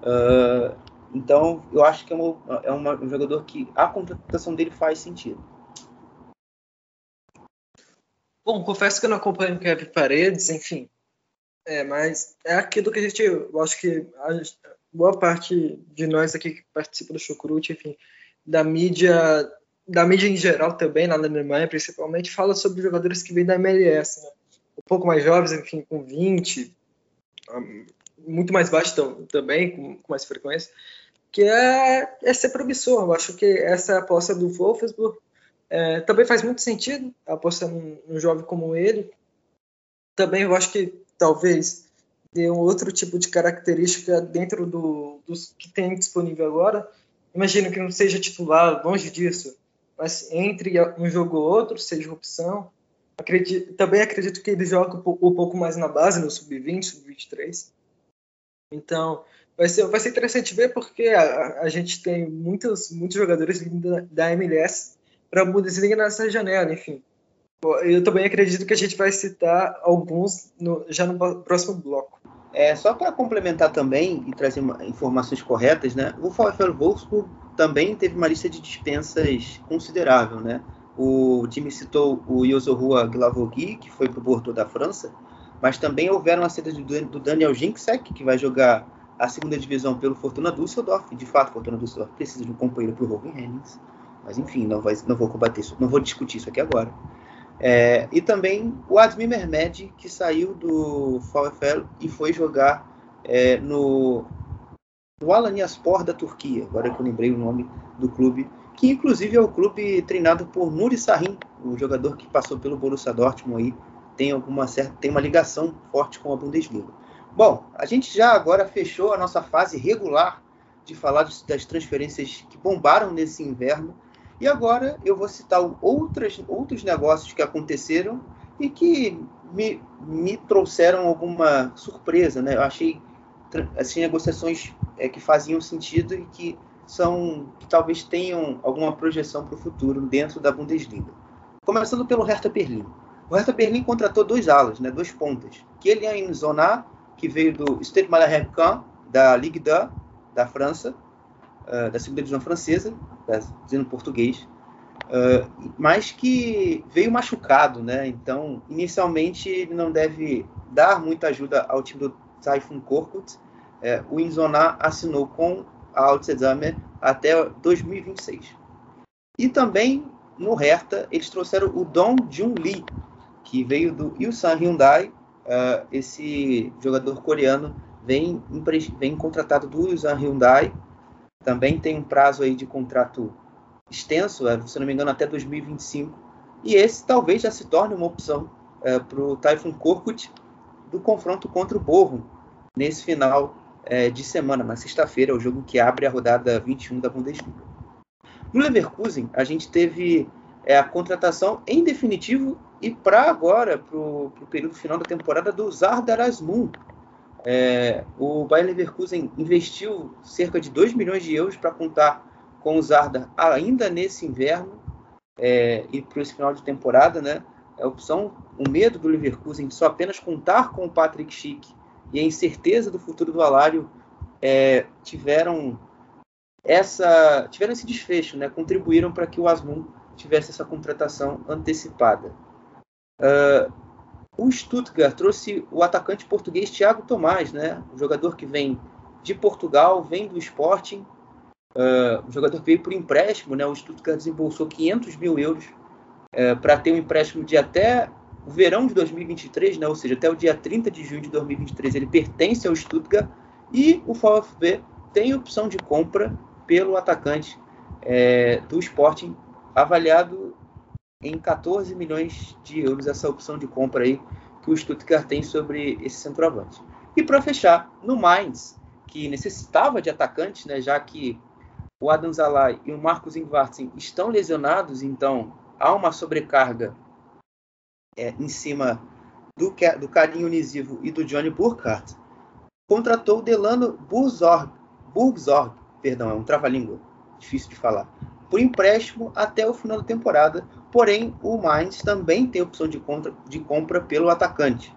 Uh, então, eu acho que é, uma, é uma, um jogador que a contratação dele faz sentido. Bom, confesso que eu não acompanho o Kevin Paredes, enfim. É, mas é aquilo que a gente, eu acho que a, boa parte de nós aqui que participa do Chucrute, enfim, da mídia, da mídia em geral também, na Alemanha principalmente, fala sobre jogadores que vêm da MLS, né? Um pouco mais jovens, enfim, com 20, muito mais baixo também, com, com mais frequência, que é, é ser promissor. Eu acho que essa é a aposta do Wolfsburg é, também faz muito sentido apostar num, num, jovem como ele. Também eu acho que talvez dê um outro tipo de característica dentro do, dos que tem disponível agora. Imagino que não seja titular, longe disso, mas entre um jogo ou outro, seja opção. Acredito, também acredito que ele joga um pouco mais na base, no sub-20, sub-23. Então, vai ser, vai ser interessante ver porque a, a gente tem muitos, muitos jogadores da, da MLS para a Bundesliga nessa janela, enfim. Eu também acredito que a gente vai citar alguns no, já no próximo bloco. É, só para complementar também e trazer informações corretas, né? O VfL Wolfsburg também teve uma lista de dispensas considerável, né? O time citou o Yosohua Glavogui, que foi para o Bordeaux da França, mas também houveram a saída do Daniel Jinksek, que vai jogar a segunda divisão pelo Fortuna Düsseldorf. De fato, Fortuna Düsseldorf precisa de um companheiro para o Robin Hennings. Mas enfim, não, vai, não vou combater isso, não vou discutir isso aqui agora. É, e também o Admir Mehmed, que saiu do VfL e foi jogar é, no, no Alanyaspor da Turquia, agora que eu lembrei o nome do clube, que inclusive é o clube treinado por Nuri Sahin, o jogador que passou pelo Borussia Dortmund aí, tem alguma certa, tem uma ligação forte com a Bundesliga. Bom, a gente já agora fechou a nossa fase regular de falar das transferências que bombaram nesse inverno e agora eu vou citar outras, outros negócios que aconteceram e que me, me trouxeram alguma surpresa, né? Eu achei assim, negociações é, que faziam sentido e que são que talvez tenham alguma projeção para o futuro dentro da Bundesliga. Começando pelo Hertha Berlim. O Hertha Berlim contratou dois alas, né, dois pontas. Kylian Zona, que veio do Stade Malherbe da Ligue 2 da França, uh, da segunda divisão francesa, dizendo português, uh, mas que veio machucado, né? Então, inicialmente ele não deve dar muita ajuda ao time do Typhoon Korkut. Uh, o Inzona assinou com a Altsezame até 2026. E também no Hertha eles trouxeram o Dong Jun Lee, que veio do Ilsan Hyundai. Uh, esse jogador coreano vem, vem contratado do Ilsan Hyundai também tem um prazo aí de contrato extenso, é, se não me engano, até 2025. E esse talvez já se torne uma opção é, para o Typhoon Korkut do confronto contra o Borrom nesse final é, de semana, na sexta-feira, o jogo que abre a rodada 21 da Bundesliga. No Leverkusen, a gente teve é, a contratação em definitivo e para agora, para o período final da temporada, do Zardar Asmun, é, o Bayern Leverkusen investiu cerca de 2 milhões de euros para contar com o Zarda ainda nesse inverno é, e para esse final de temporada, né? É a opção, o medo do Leverkusen de só apenas contar com o Patrick Schick e a incerteza do futuro do Alário é, tiveram essa tiveram esse desfecho, né? Contribuíram para que o Asmun tivesse essa contratação antecipada. Uh, o Stuttgart trouxe o atacante português Thiago Tomás, né? O jogador que vem de Portugal, vem do Sporting. Uh, o jogador que veio por empréstimo, né? O Stuttgart desembolsou 500 mil euros uh, para ter um empréstimo de até o verão de 2023, né? Ou seja, até o dia 30 de junho de 2023 ele pertence ao Stuttgart e o VfB tem opção de compra pelo atacante é, do Sporting, avaliado em 14 milhões de euros essa opção de compra aí que o Stuttgart tem sobre esse centroavante. E para fechar, no Mainz, que necessitava de atacantes, né, já que o Adam Zalai e o Marcos Ingvartsen estão lesionados, então há uma sobrecarga é, em cima do, do Carinho Unisivo e do Johnny Burkhardt, contratou o Delano Burzorg, Burzorg, perdão, é um trava-língua, difícil de falar, por empréstimo até o final da temporada, porém o Mainz também tem opção de, contra, de compra pelo atacante.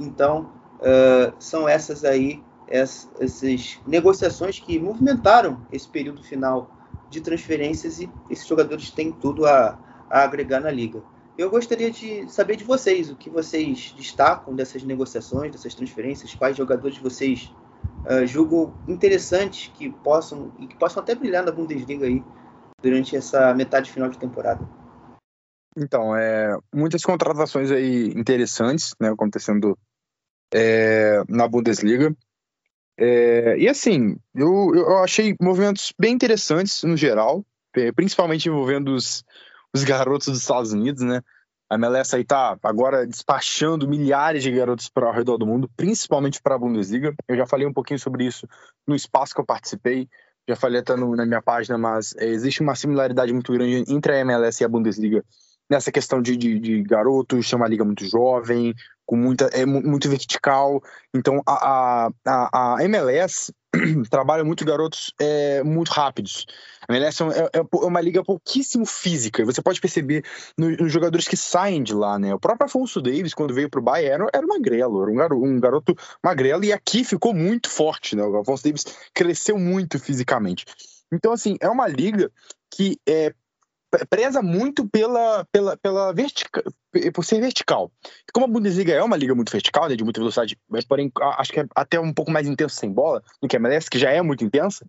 Então, uh, são essas aí, essas, essas negociações que movimentaram esse período final de transferências e esses jogadores têm tudo a, a agregar na liga. Eu gostaria de saber de vocês o que vocês destacam dessas negociações, dessas transferências, quais jogadores vocês uh, julgam interessantes que possam e que possam até brilhar na Bundesliga aí durante essa metade final de temporada. Então, é, muitas contratações aí interessantes né, acontecendo é, na Bundesliga. É, e assim, eu, eu achei movimentos bem interessantes no geral, principalmente envolvendo os, os garotos dos Estados Unidos, né? A MLS aí tá agora despachando milhares de garotos para ao redor do mundo, principalmente para a Bundesliga. Eu já falei um pouquinho sobre isso no espaço que eu participei já falei até no, na minha página, mas é, existe uma similaridade muito grande entre a MLS e a Bundesliga nessa questão de, de, de garotos, ser uma liga muito jovem, com muita é muito vertical. Então a, a, a MLS trabalha muito garotos é, muito rápidos. A MLS é, é, é, uma liga pouquíssimo física. Você pode perceber nos, nos, jogadores que saem de lá, né? O próprio Afonso Davis, quando veio para o Bayern, era, era magrelo, era um garoto, um garoto magrelo, e aqui ficou muito forte, né? O Afonso Davis cresceu muito fisicamente. Então, assim, é uma liga que é, preza muito pela, pela, pela vertica, por ser vertical. Como a Bundesliga é uma liga muito vertical, né, de muita velocidade, mas porém acho que é até um pouco mais intenso sem bola do que a MLS, que já é muito intensa,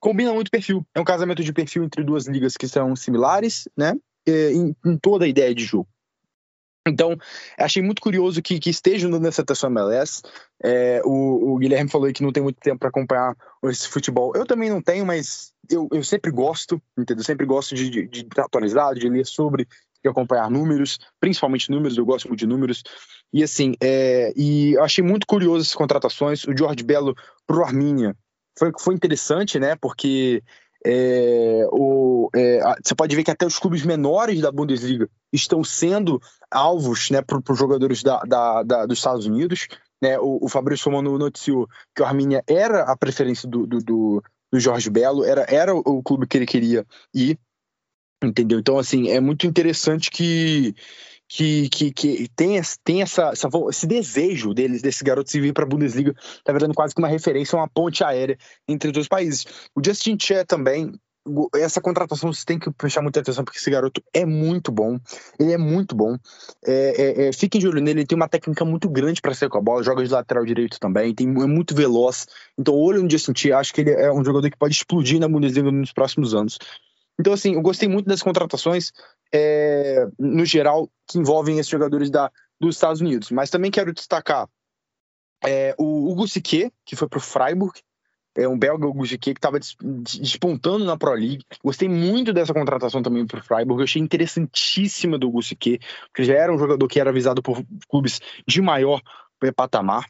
combina muito perfil. É um casamento de perfil entre duas ligas que são similares, né, em, em toda a ideia de jogo. Então, achei muito curioso que, que estejam dando essa MLS. É, o, o, Guilherme falou que não tem muito tempo para acompanhar esse futebol. Eu também não tenho, mas eu, eu sempre gosto, entendeu? Eu sempre gosto de, de, de atualizar, de ler sobre, de acompanhar números, principalmente números, eu gosto muito de números. E assim, é, e eu achei muito curioso essas contratações. O George Belo pro Arminia foi, foi interessante, né? Porque é, o, é, você pode ver que até os clubes menores da Bundesliga estão sendo alvos né, para os jogadores da, da, da, dos Estados Unidos. Né? O, o Fabrício Romano noticiou que o Arminia era a preferência do, do, do, do Jorge Belo, era, era o clube que ele queria ir. Entendeu? Então, assim, é muito interessante que, que, que, que tem, tem essa, essa, esse desejo deles, desses garotos de vir para a Bundesliga, tá virando quase que uma referência, uma ponte aérea entre os dois países. O Justin Che também, essa contratação você tem que prestar muita atenção, porque esse garoto é muito bom. Ele é muito bom. É, é, é, fiquem de olho nele, ele tem uma técnica muito grande para sair com a bola, joga de lateral direito também, tem, é muito veloz. Então, olho no Justin Che, acho que ele é um jogador que pode explodir na Bundesliga nos próximos anos. Então, assim, eu gostei muito das contratações, é, no geral, que envolvem esses jogadores da, dos Estados Unidos. Mas também quero destacar é, o Hugo Sique, que foi para o Freiburg, é um belga Sique, que estava despontando na Pro League. Gostei muito dessa contratação também para o Freiburg. Eu achei interessantíssima do Hugo Sique, porque já era um jogador que era avisado por clubes de maior patamar.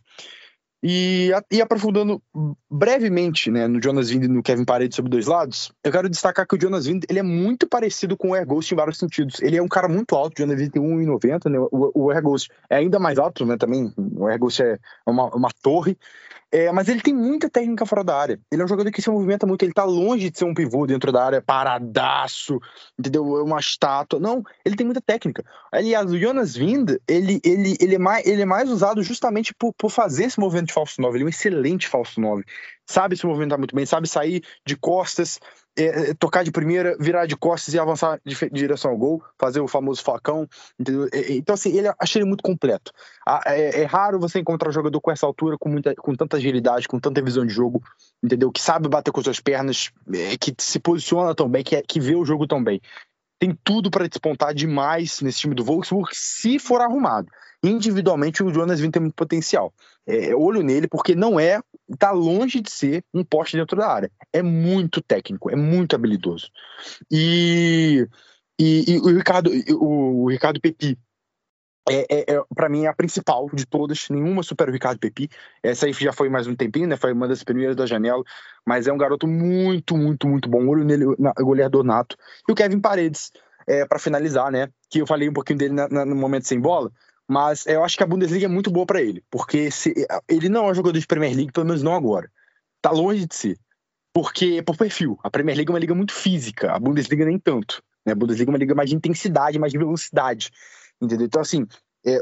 E, e, aprofundando brevemente né, no Jonas Wind e no Kevin Paredes sobre dois lados, eu quero destacar que o Jonas Wind ele é muito parecido com o Air Ghost em vários sentidos. Ele é um cara muito alto, o Jonas Wind tem 1,90, né, o, o Air Ghost é ainda mais alto né, também, o Air Ghost é uma, uma torre, é, mas ele tem muita técnica fora da área. Ele é um jogador que se movimenta muito, ele tá longe de ser um pivô dentro da área, paradaço, entendeu? É uma estátua. Não, ele tem muita técnica. Aliás, o Jonas Wind, ele, ele, ele, é, mais, ele é mais usado justamente por, por fazer esse movimento de falso 9. Ele é um excelente falso 9. Sabe se movimentar muito bem, sabe sair de costas, é, é, tocar de primeira, virar de costas e avançar de, de, direção ao gol, fazer o famoso facão, entendeu? Então, assim, ele achei ele muito completo. É, é, raro você encontrar um jogador com essa altura, com, muita, com tanta agilidade, com tanta visão de jogo, entendeu? Que sabe bater com suas pernas, é, que se posiciona tão bem, que, é, que vê o jogo tão bem. Tem tudo para despontar demais nesse time do Wolfsburg, se for arrumado individualmente o Jonas Vinho tem muito potencial. É, olho nele porque não é, tá longe de ser um poste dentro da área. É muito técnico, é muito habilidoso. E, e, e o Ricardo, o, o Ricardo Pepi, é, é, é para mim é a principal de todas, nenhuma supera o Ricardo Pepi. Essa aí já foi mais um tempinho, né? Foi uma das primeiras da janela, mas é um garoto muito, muito, muito bom. Olho nele, na, goleador nato. E o Kevin Paredes, é, para finalizar, né? Que eu falei um pouquinho dele na, na, no momento sem bola. Mas eu acho que a Bundesliga é muito boa para ele, porque se, ele não é um jogador de Premier League, pelo menos não agora. Tá longe de ser. Porque por perfil. A Premier League é uma liga muito física, a Bundesliga nem tanto. Né? A Bundesliga é uma liga mais de intensidade, mais de velocidade. Entendeu? Então, assim, é,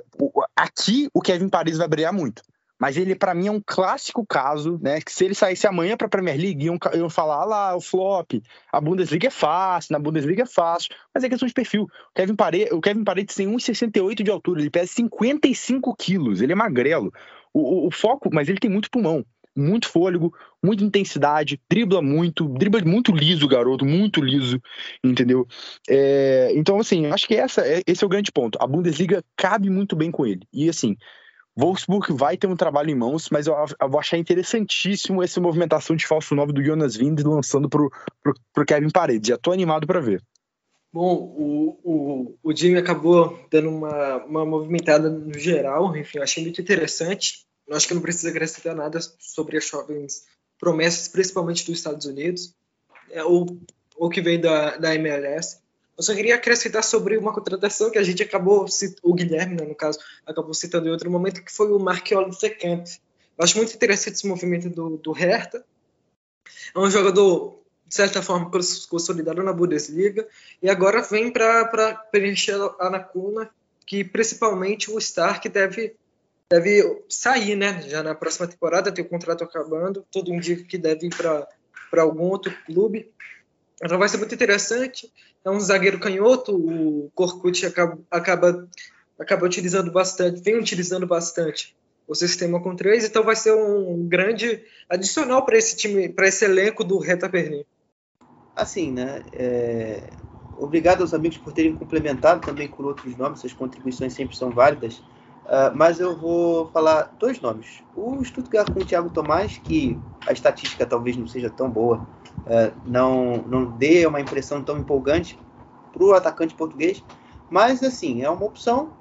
aqui o Kevin Paris vai brilhar muito. Mas ele, para mim, é um clássico caso, né? Que se ele saísse amanhã para a Premier League, iam, iam falar ah lá, o flop, a Bundesliga é fácil, na Bundesliga é fácil, mas é questão de perfil. O Kevin, Paredes, o Kevin Paredes tem 1,68 de altura, ele pesa 55 quilos, ele é magrelo. O, o, o, foco, mas ele tem muito pulmão, muito fôlego, muita intensidade, dribla muito, dribla muito liso, garoto, muito liso, entendeu? É, então, assim, acho que essa, é, esse é o grande ponto. A Bundesliga cabe muito bem com ele. E, assim, Wolfsburg vai ter um trabalho em mãos, mas eu, eu vou achar interessantíssimo essa movimentação de falso 9 do Jonas Wind lançando pro, pro, pro Kevin Paredes. Já tô animado para ver. Bom, o, o, o Jimmy acabou dando uma, uma movimentada no geral, enfim, eu achei muito interessante. Eu acho que não precisa acrescentar nada sobre as jovens promessas, principalmente dos Estados Unidos, é, ou, ou que veio da, da MLS. Eu só queria acrescentar sobre uma contratação que a gente acabou, o Guilherme, né, no caso, acabou citando em outro momento, que foi o Marquioli Secamp. Eu acho muito interessante esse movimento do, do Hertha. É um jogador, de certa forma, consolidado na Bundesliga, e agora vem para preencher a lacuna que principalmente o Stark deve deve sair, né? Já na próxima temporada, tem o contrato acabando, todo indica que deve ir para algum outro clube. Então vai ser muito interessante. É um zagueiro canhoto, o Korkut acaba, acaba, acaba utilizando bastante, vem utilizando bastante o sistema com três, então vai ser um grande adicional para esse time, para esse elenco do Reta Berlim. Assim, né? É... Obrigado aos amigos por terem complementado também com outros nomes, suas contribuições sempre são válidas. Uh, mas eu vou falar dois nomes. O Stuttgart com o Thiago Tomás, que a estatística talvez não seja tão boa, uh, não, não dê uma impressão tão empolgante para o atacante português, mas assim, é uma opção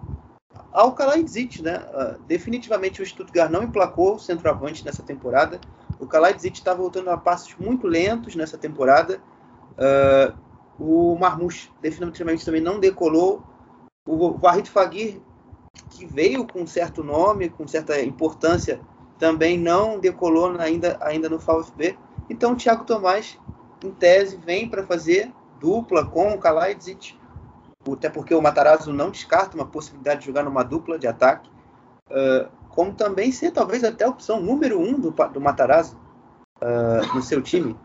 ao Kalaidzic, né? Uh, definitivamente o Stuttgart não emplacou o centroavante nessa temporada. O Kalaidzic está voltando a passos muito lentos nessa temporada. o Marmouche definitivamente também não decolou. O Vahid Fagir que veio com certo nome, com certa importância, também não decolou ainda, ainda no VfB. Então, o Thiago Tomás, em tese, vem para fazer dupla com o Kalaidzic, até porque o Matarazzo não descarta uma possibilidade de jogar numa dupla de ataque, uh, como também ser talvez até a opção número um do, do Matarazzo uh, no seu time.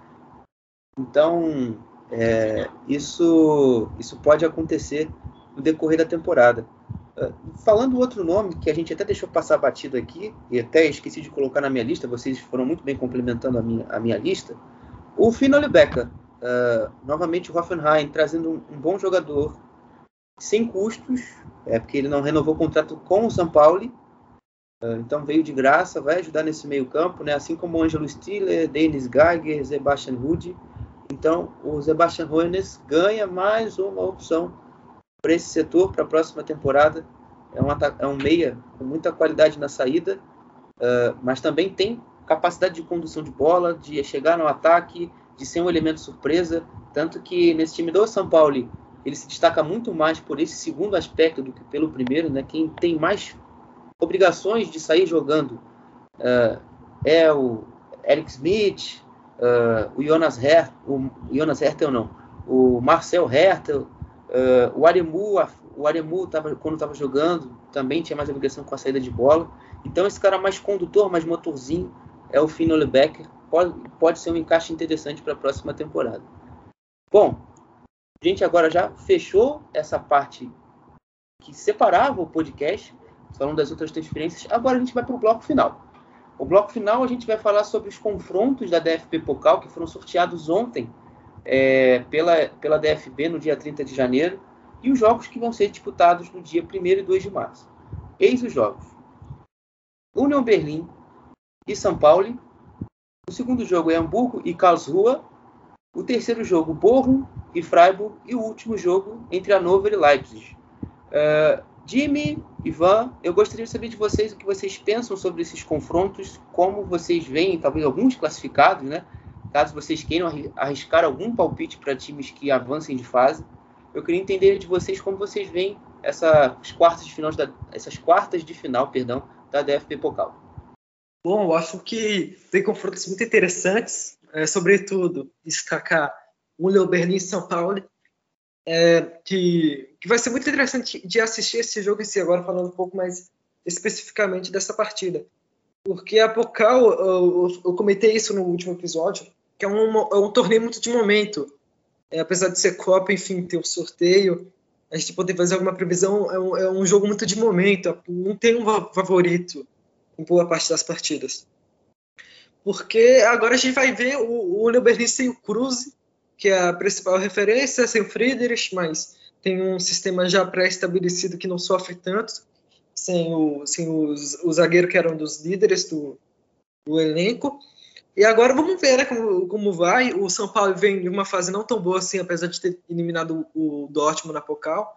Então, é, isso, isso pode acontecer no decorrer da temporada. Falando outro nome que a gente até deixou passar batido aqui, e até esqueci de colocar na minha lista, vocês foram muito bem complementando a minha, a minha lista, o Fino Lebeca, uh, novamente o Hoffenheim, trazendo um, um, bom jogador, sem custos, é porque ele não renovou o contrato com o São Paulo, uh, então veio de graça, vai ajudar nesse meio campo, né? assim como o Angelo Stiller, Denis Geiger, Sebastian Rude, então o Sebastian Hoeneß ganha mais uma opção para esse setor para a próxima temporada. É um, é um meia com muita qualidade na saída, uh, mas também tem capacidade de condução de bola, de chegar no ataque, de ser um elemento surpresa. Tanto que nesse time do São Paulo ele se destaca muito mais por esse segundo aspecto do que pelo primeiro. Né? Quem tem mais obrigações de sair jogando uh, é o Eric Smith, uh, o Jonas Hertel, o Jonas Hertel não, o Marcel Hertel, Uh, o Aremu, o Aremu tava, quando estava jogando, também tinha mais obrigação com a saída de bola. Então esse cara mais condutor, mais motorzinho, é o Finn Becker. Pode, pode ser um encaixe interessante para a próxima temporada. Bom, a gente agora já fechou essa parte que separava o podcast, falando das outras transferências. Agora a gente vai para o bloco final. O bloco final a gente vai falar sobre os confrontos da DFP Pokal que foram sorteados ontem é, pela, pela DFB no dia 30 de janeiro e os jogos que vão ser disputados no dia 1 e 2 de março. Eis os jogos: Union Berlim e São Paulo. O segundo jogo é Hamburgo e Karlsruhe. O terceiro jogo, Bochum e Freiburg. E o último jogo entre Hannover e Leipzig. Uh, Jimmy, Ivan, eu gostaria de saber de vocês o que vocês pensam sobre esses confrontos, como vocês veem, talvez alguns classificados, né? Caso vocês queiram arriscar algum palpite para times que avancem de fase, eu queria entender de vocês como vocês veem essas quartas de final da, essas quartas de final, perdão, da DFB Pokal. Bom, eu acho que tem confrontos muito interessantes, é, sobretudo destacar o Leo Berlim São Paulo, é, que, que vai ser muito interessante de assistir esse jogo em si, agora falando um pouco mais especificamente dessa partida. Porque a Pokal, eu, eu, eu comentei isso no último episódio, que é um, é um torneio muito de momento. É, apesar de ser Copa, enfim, ter o um sorteio, a gente poder fazer alguma previsão, é um, é um jogo muito de momento, não tem um favorito em boa parte das partidas. Porque agora a gente vai ver o, o Berlin sem o Cruz, que é a principal referência, sem o Friedrich, mas tem um sistema já pré-estabelecido que não sofre tanto, sem o, sem os, o zagueiro que era um dos líderes do, do elenco. E agora vamos ver né, como, como vai. O São Paulo vem de uma fase não tão boa assim, apesar de ter eliminado o Dortmund na Pokal.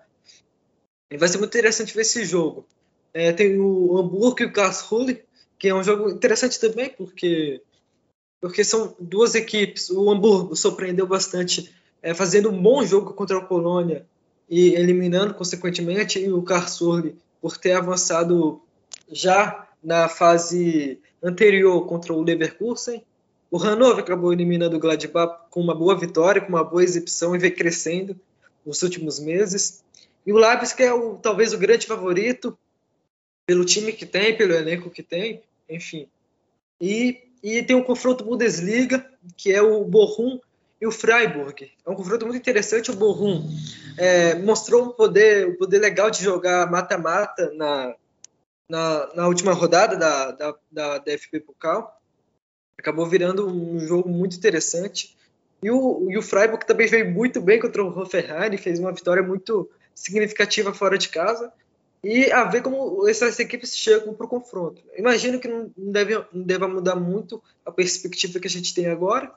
E vai ser muito interessante ver esse jogo. É, tem o Hamburgo e o Karlsruhe, que é um jogo interessante também, porque, porque são duas equipes. O Hamburgo surpreendeu bastante é, fazendo um bom jogo contra a Colônia e eliminando, consequentemente, o Karlsruhe por ter avançado já na fase anterior contra o Leverkusen. O Hannover acabou eliminando o Gladbach com uma boa vitória, com uma boa exibição e vem crescendo nos últimos meses. E o Leipzig é o, talvez o grande favorito pelo time que tem, pelo elenco que tem, enfim. E, e tem um confronto Bundesliga, que é o Bochum e o Freiburg. É um confronto muito interessante. O Bochum é, mostrou um poder, um poder legal de jogar mata-mata na, na, na, última rodada da, da, da DFB Pokal. Acabou virando um jogo muito interessante. E o, e o Freiburg também veio muito bem contra o Hoffenheim, fez uma vitória muito significativa fora de casa. E a ver como essas equipes chegam para o confronto. Imagino que não deve, não deva mudar muito a perspectiva que a gente tem agora,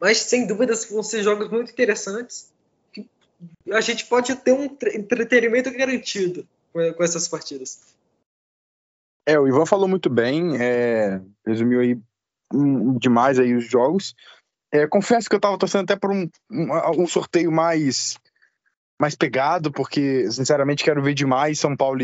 mas sem dúvidas vão ser jogos muito interessantes. Que a gente pode ter um entretenimento garantido com essas partidas. É, o Ivan falou muito bem, é, resumiu aí um, demais aí os jogos. É, confesso que eu estava torcendo até por um, um, um, sorteio mais mais pegado, porque sinceramente quero ver demais São Paulo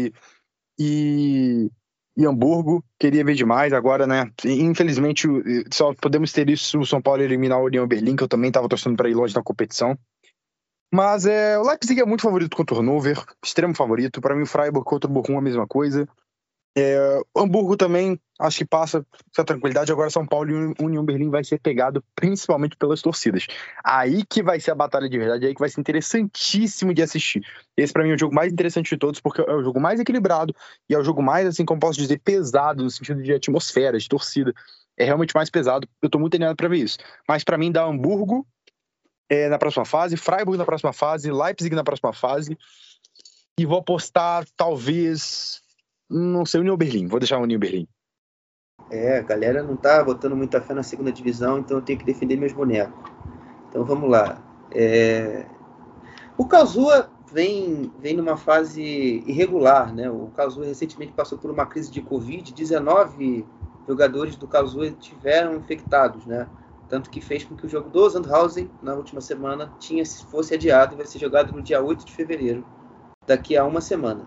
e, e Hamburgo. Queria ver demais agora, né? Infelizmente só podemos ter isso se o São Paulo eliminar o União Berlim, que eu também estava torcendo para ir longe na competição. Mas é, o Leipzig é muito favorito contra o Hannover, extremo favorito. Para mim, o Freiburg contra o Bochum a mesma coisa. É, Hamburgo também, acho que passa essa tranquilidade. Agora, São Paulo e União Berlim vai ser pegado principalmente pelas torcidas. Aí que vai ser a batalha de verdade, aí que vai ser interessantíssimo de assistir. Esse, para mim, é o jogo mais interessante de todos, porque é o jogo mais equilibrado e é o jogo mais, assim, como posso dizer, pesado, no sentido de atmosfera, de torcida. É realmente mais pesado. Eu tô muito animado para ver isso. Mas, para mim, dá Hamburgo é, na próxima fase, Freiburg na próxima fase, Leipzig na próxima fase. E vou apostar, talvez. Não sei, União Berlim. Vou deixar o União Berlim. É, a galera não tá botando muita fé na segunda divisão, então eu tenho que defender meus bonecos. Então vamos lá. É... O Kazua vem, vem numa fase irregular, né? O Kazua recentemente passou por uma crise de Covid, 19 jogadores do Kazua tiveram infectados, né? Tanto que fez com que o jogo do Sandhausen, na última semana, tinha, fosse adiado e vai ser jogado no dia 8 de fevereiro, daqui a uma semana.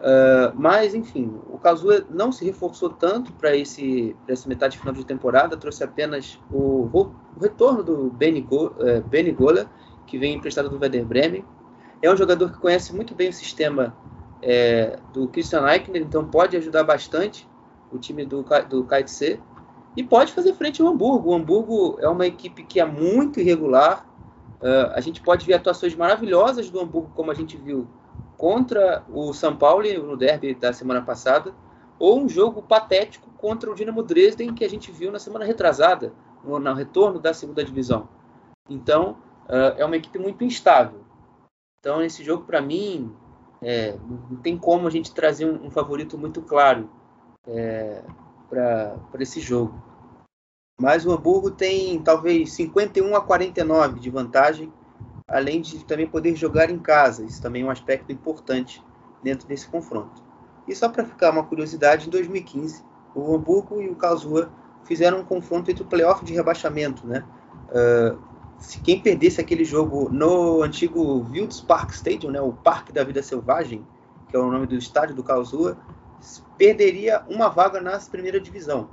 Uh, mas, enfim, o Kazuya não se reforçou tanto para essa metade final de temporada, trouxe apenas o, o retorno do Benny, Go, uh, Benny Gola, que vem emprestado do Werder Bremen. É um jogador que conhece muito bem o sistema é, do Christian Eichner, então pode ajudar bastante o time do, do KTC e pode fazer frente ao Hamburgo. O Hamburgo é uma equipe que é muito irregular. Uh, a gente pode ver atuações maravilhosas do Hamburgo, como a gente viu contra o São Paulo no derby da semana passada, ou um jogo patético contra o Dinamo Dresden, que a gente viu na semana retrasada, no, no retorno da segunda divisão. Então, uh, é uma equipe muito instável. Então, esse jogo, para mim, é, não tem como a gente trazer um, um favorito muito claro. É, para esse jogo. Mas o Hamburgo tem talvez 51 a 49 de vantagem, além de também poder jogar em casa. Isso também é um aspecto importante dentro desse confronto. E só para ficar uma curiosidade, em 2015, o Hamburgo e o Karlsruhe fizeram um confronto entre o playoff de rebaixamento, né? Uh, se quem perdesse aquele jogo no antigo Wilds Park Stadium, né, o Parque da Vida Selvagem, que é o nome do estádio do Karlsruhe, perderia uma vaga na primeira divisão.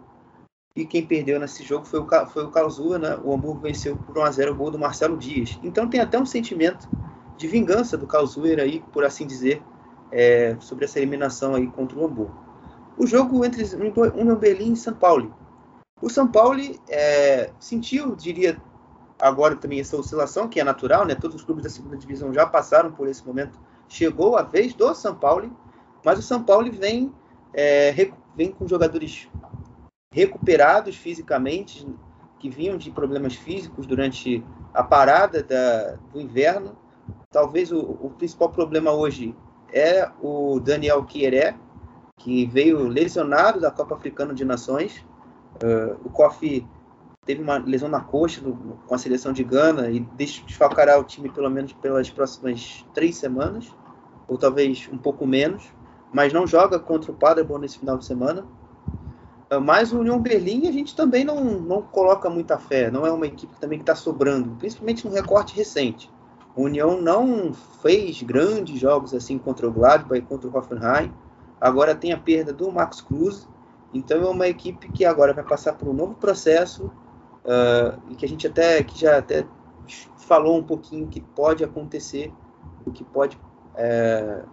E quem perdeu nesse jogo foi o, foi o Karlsruhe, né? O Hamburgo venceu por 1 a 0 o gol do Marcelo Dias. Então tem até um sentimento de vingança do Karlsruhe aí, por assim dizer, é, sobre essa eliminação aí contra o Hamburgo. O jogo entre União Berlim e São Paulo. O São Paulo é, sentiu, diria, agora também essa oscilação, que é natural, né? Todos os clubes da segunda divisão já passaram por esse momento. Chegou a vez do São Paulo mas o São Paulo vem, é, vem com jogadores recuperados fisicamente, que vinham de problemas físicos durante a parada da, do inverno. Talvez o, o, principal problema hoje é o Daniel Quieré, que veio lesionado da Copa Africana de Nações. Uh, o Kofi teve uma lesão na coxa do, com a seleção de Gana e desfalcará o time pelo menos pelas próximas três semanas, ou talvez um pouco menos mas não joga contra o Paderborn nesse final de semana. Ah, mas o União Berlim a gente também não, não coloca muita fé. Não é uma equipe também que está sobrando, principalmente no recorte recente. O União não fez grandes jogos assim contra o Gladbach e contra o Hoffenheim. Agora tem a perda do Max Cruz. Então é uma equipe que agora vai passar por um novo processo uh, e que a gente até que já até falou um pouquinho que pode acontecer, o que pode é,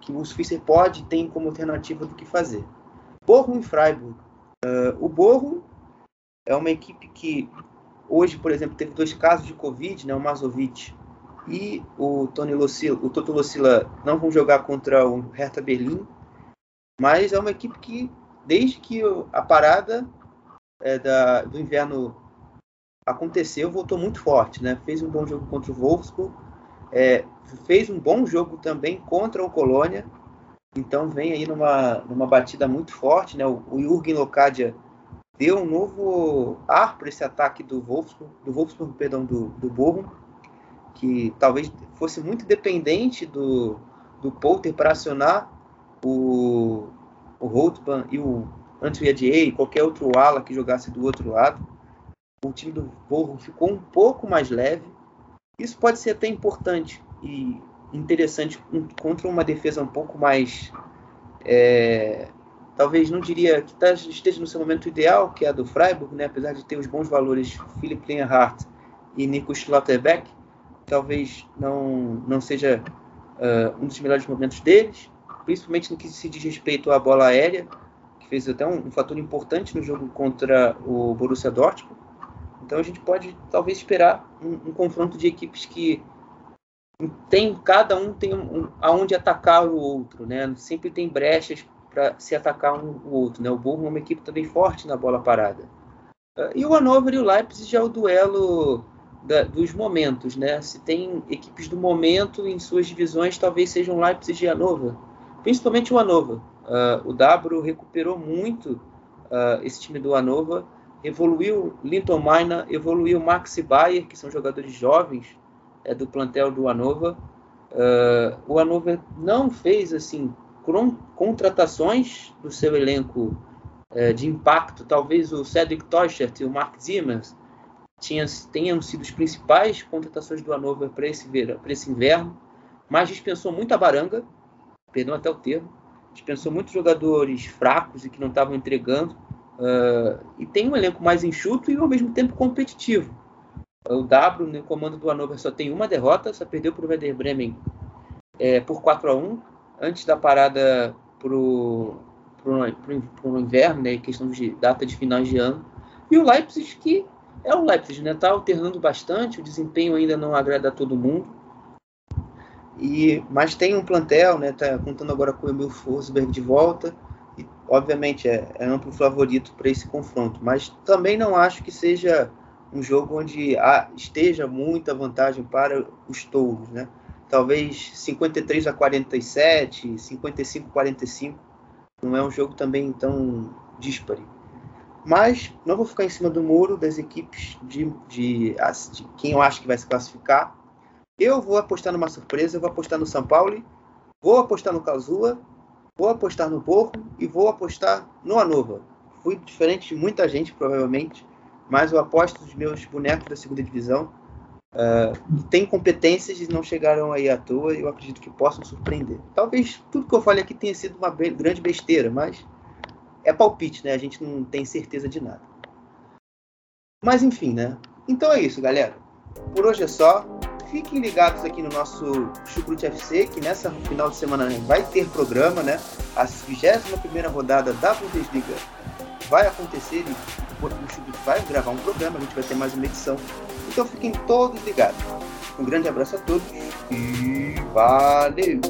que o Fischer pode tem como alternativa do que fazer. Bochum e Freiburg. Uh, o Bochum é uma equipe que hoje, por exemplo, teve dois casos de Covid, né, o Mazovic e o Tony Lucila, o Toto Lucila não vão jogar contra o Hertha Berlim, mas é uma equipe que desde que a parada é, da, do inverno aconteceu, voltou muito forte, né? Fez um bom jogo contra o Wolfsburg, é, fez um bom jogo também contra o Colônia, então vem aí numa, numa batida muito forte, né? O, o Jürgen Locadia deu um novo ar para esse ataque do Wolfsburg, do Wolfsburg, perdão, do, do Bochum, que talvez fosse muito dependente do, do Polter para acionar o, o Holtman e o Antwi e qualquer outro ala que jogasse do outro lado. O time do Bochum ficou um pouco mais leve. Isso pode ser até importante e interessante contra uma defesa um pouco mais. É, talvez não diria que tá, esteja no seu momento ideal, que é a do Freiburg, né? apesar de ter os bons valores Philipp Lienhardt e Nico Schlotterbeck, talvez não, não seja uh, um dos melhores momentos deles, principalmente no que se diz respeito à bola aérea, que fez até um, um fator importante no jogo contra o Borussia Dortmund. Então a gente pode talvez esperar um, um confronto de equipes que tem cada um tem um, aonde atacar o outro, né? Sempre tem brechas para se atacar um o outro, né? O Bochum é uma equipe também forte na bola parada. Uh, e o Hannover e o Leipzig já é o duelo da, dos momentos, né? Se tem equipes do momento em suas divisões, talvez sejam Leipzig e Hannover, principalmente o Hannover. Uh, o Dabro recuperou muito uh, esse time do Hannover, evoluiu Linton Maina, evoluiu Maxi Bayer, que são jogadores jovens é, do plantel do Hannover. Uh, o Hannover não fez assim contratações do seu elenco uh, de impacto. Talvez o Cedric Teuchert e o Mark Zimmers tinha, tenham sido as principais contratações do Hannover para esse, esse inverno, mas dispensou muita baranga, perdão até o termo, dispensou muitos jogadores fracos e que não estavam entregando, uh, e tem um elenco mais enxuto e ao mesmo tempo competitivo. O W no comando do Hannover só tem uma derrota, só perdeu para o Werder Bremen é, por 4 a 1 antes da parada para o inverno, né, questão de data de finais de ano. E o Leipzig, que é o Leipzig, né, tá alternando bastante, o desempenho ainda não agrada a todo mundo. E, mas tem um plantel, né, tá contando agora com o Emil Forsberg de volta, obviamente é, é amplo favorito para esse confronto, mas também não acho que seja um jogo onde há, esteja muita vantagem para os touros, né? Talvez 53 a 47, 55 a 45. Não é um jogo também tão dispare. Mas não vou ficar em cima do muro das equipes de, de, de quem eu acho que vai se classificar. Eu vou apostar numa surpresa, eu vou apostar no São Paulo, vou apostar no Kazua, vou apostar no Borro e vou apostar no Anova. Fui diferente de muita gente, provavelmente, mas eu aposto os meus bonecos da segunda divisão. Uh, têm competências e não chegaram aí à toa e eu acredito que possam surpreender. Talvez tudo que eu falei aqui tenha sido uma grande besteira, mas é palpite, né? A gente não tem certeza de nada. Mas enfim, né? Então é isso, galera. Por hoje é só. Fiquem ligados aqui no nosso Chucrute FC, que nessa final de semana vai ter programa, né? A 21 rodada da Bundesliga vai acontecer e o Chucrute vai gravar um programa, a gente vai ter mais uma edição. Então fiquem todos ligados. Um grande abraço a todos e valeu!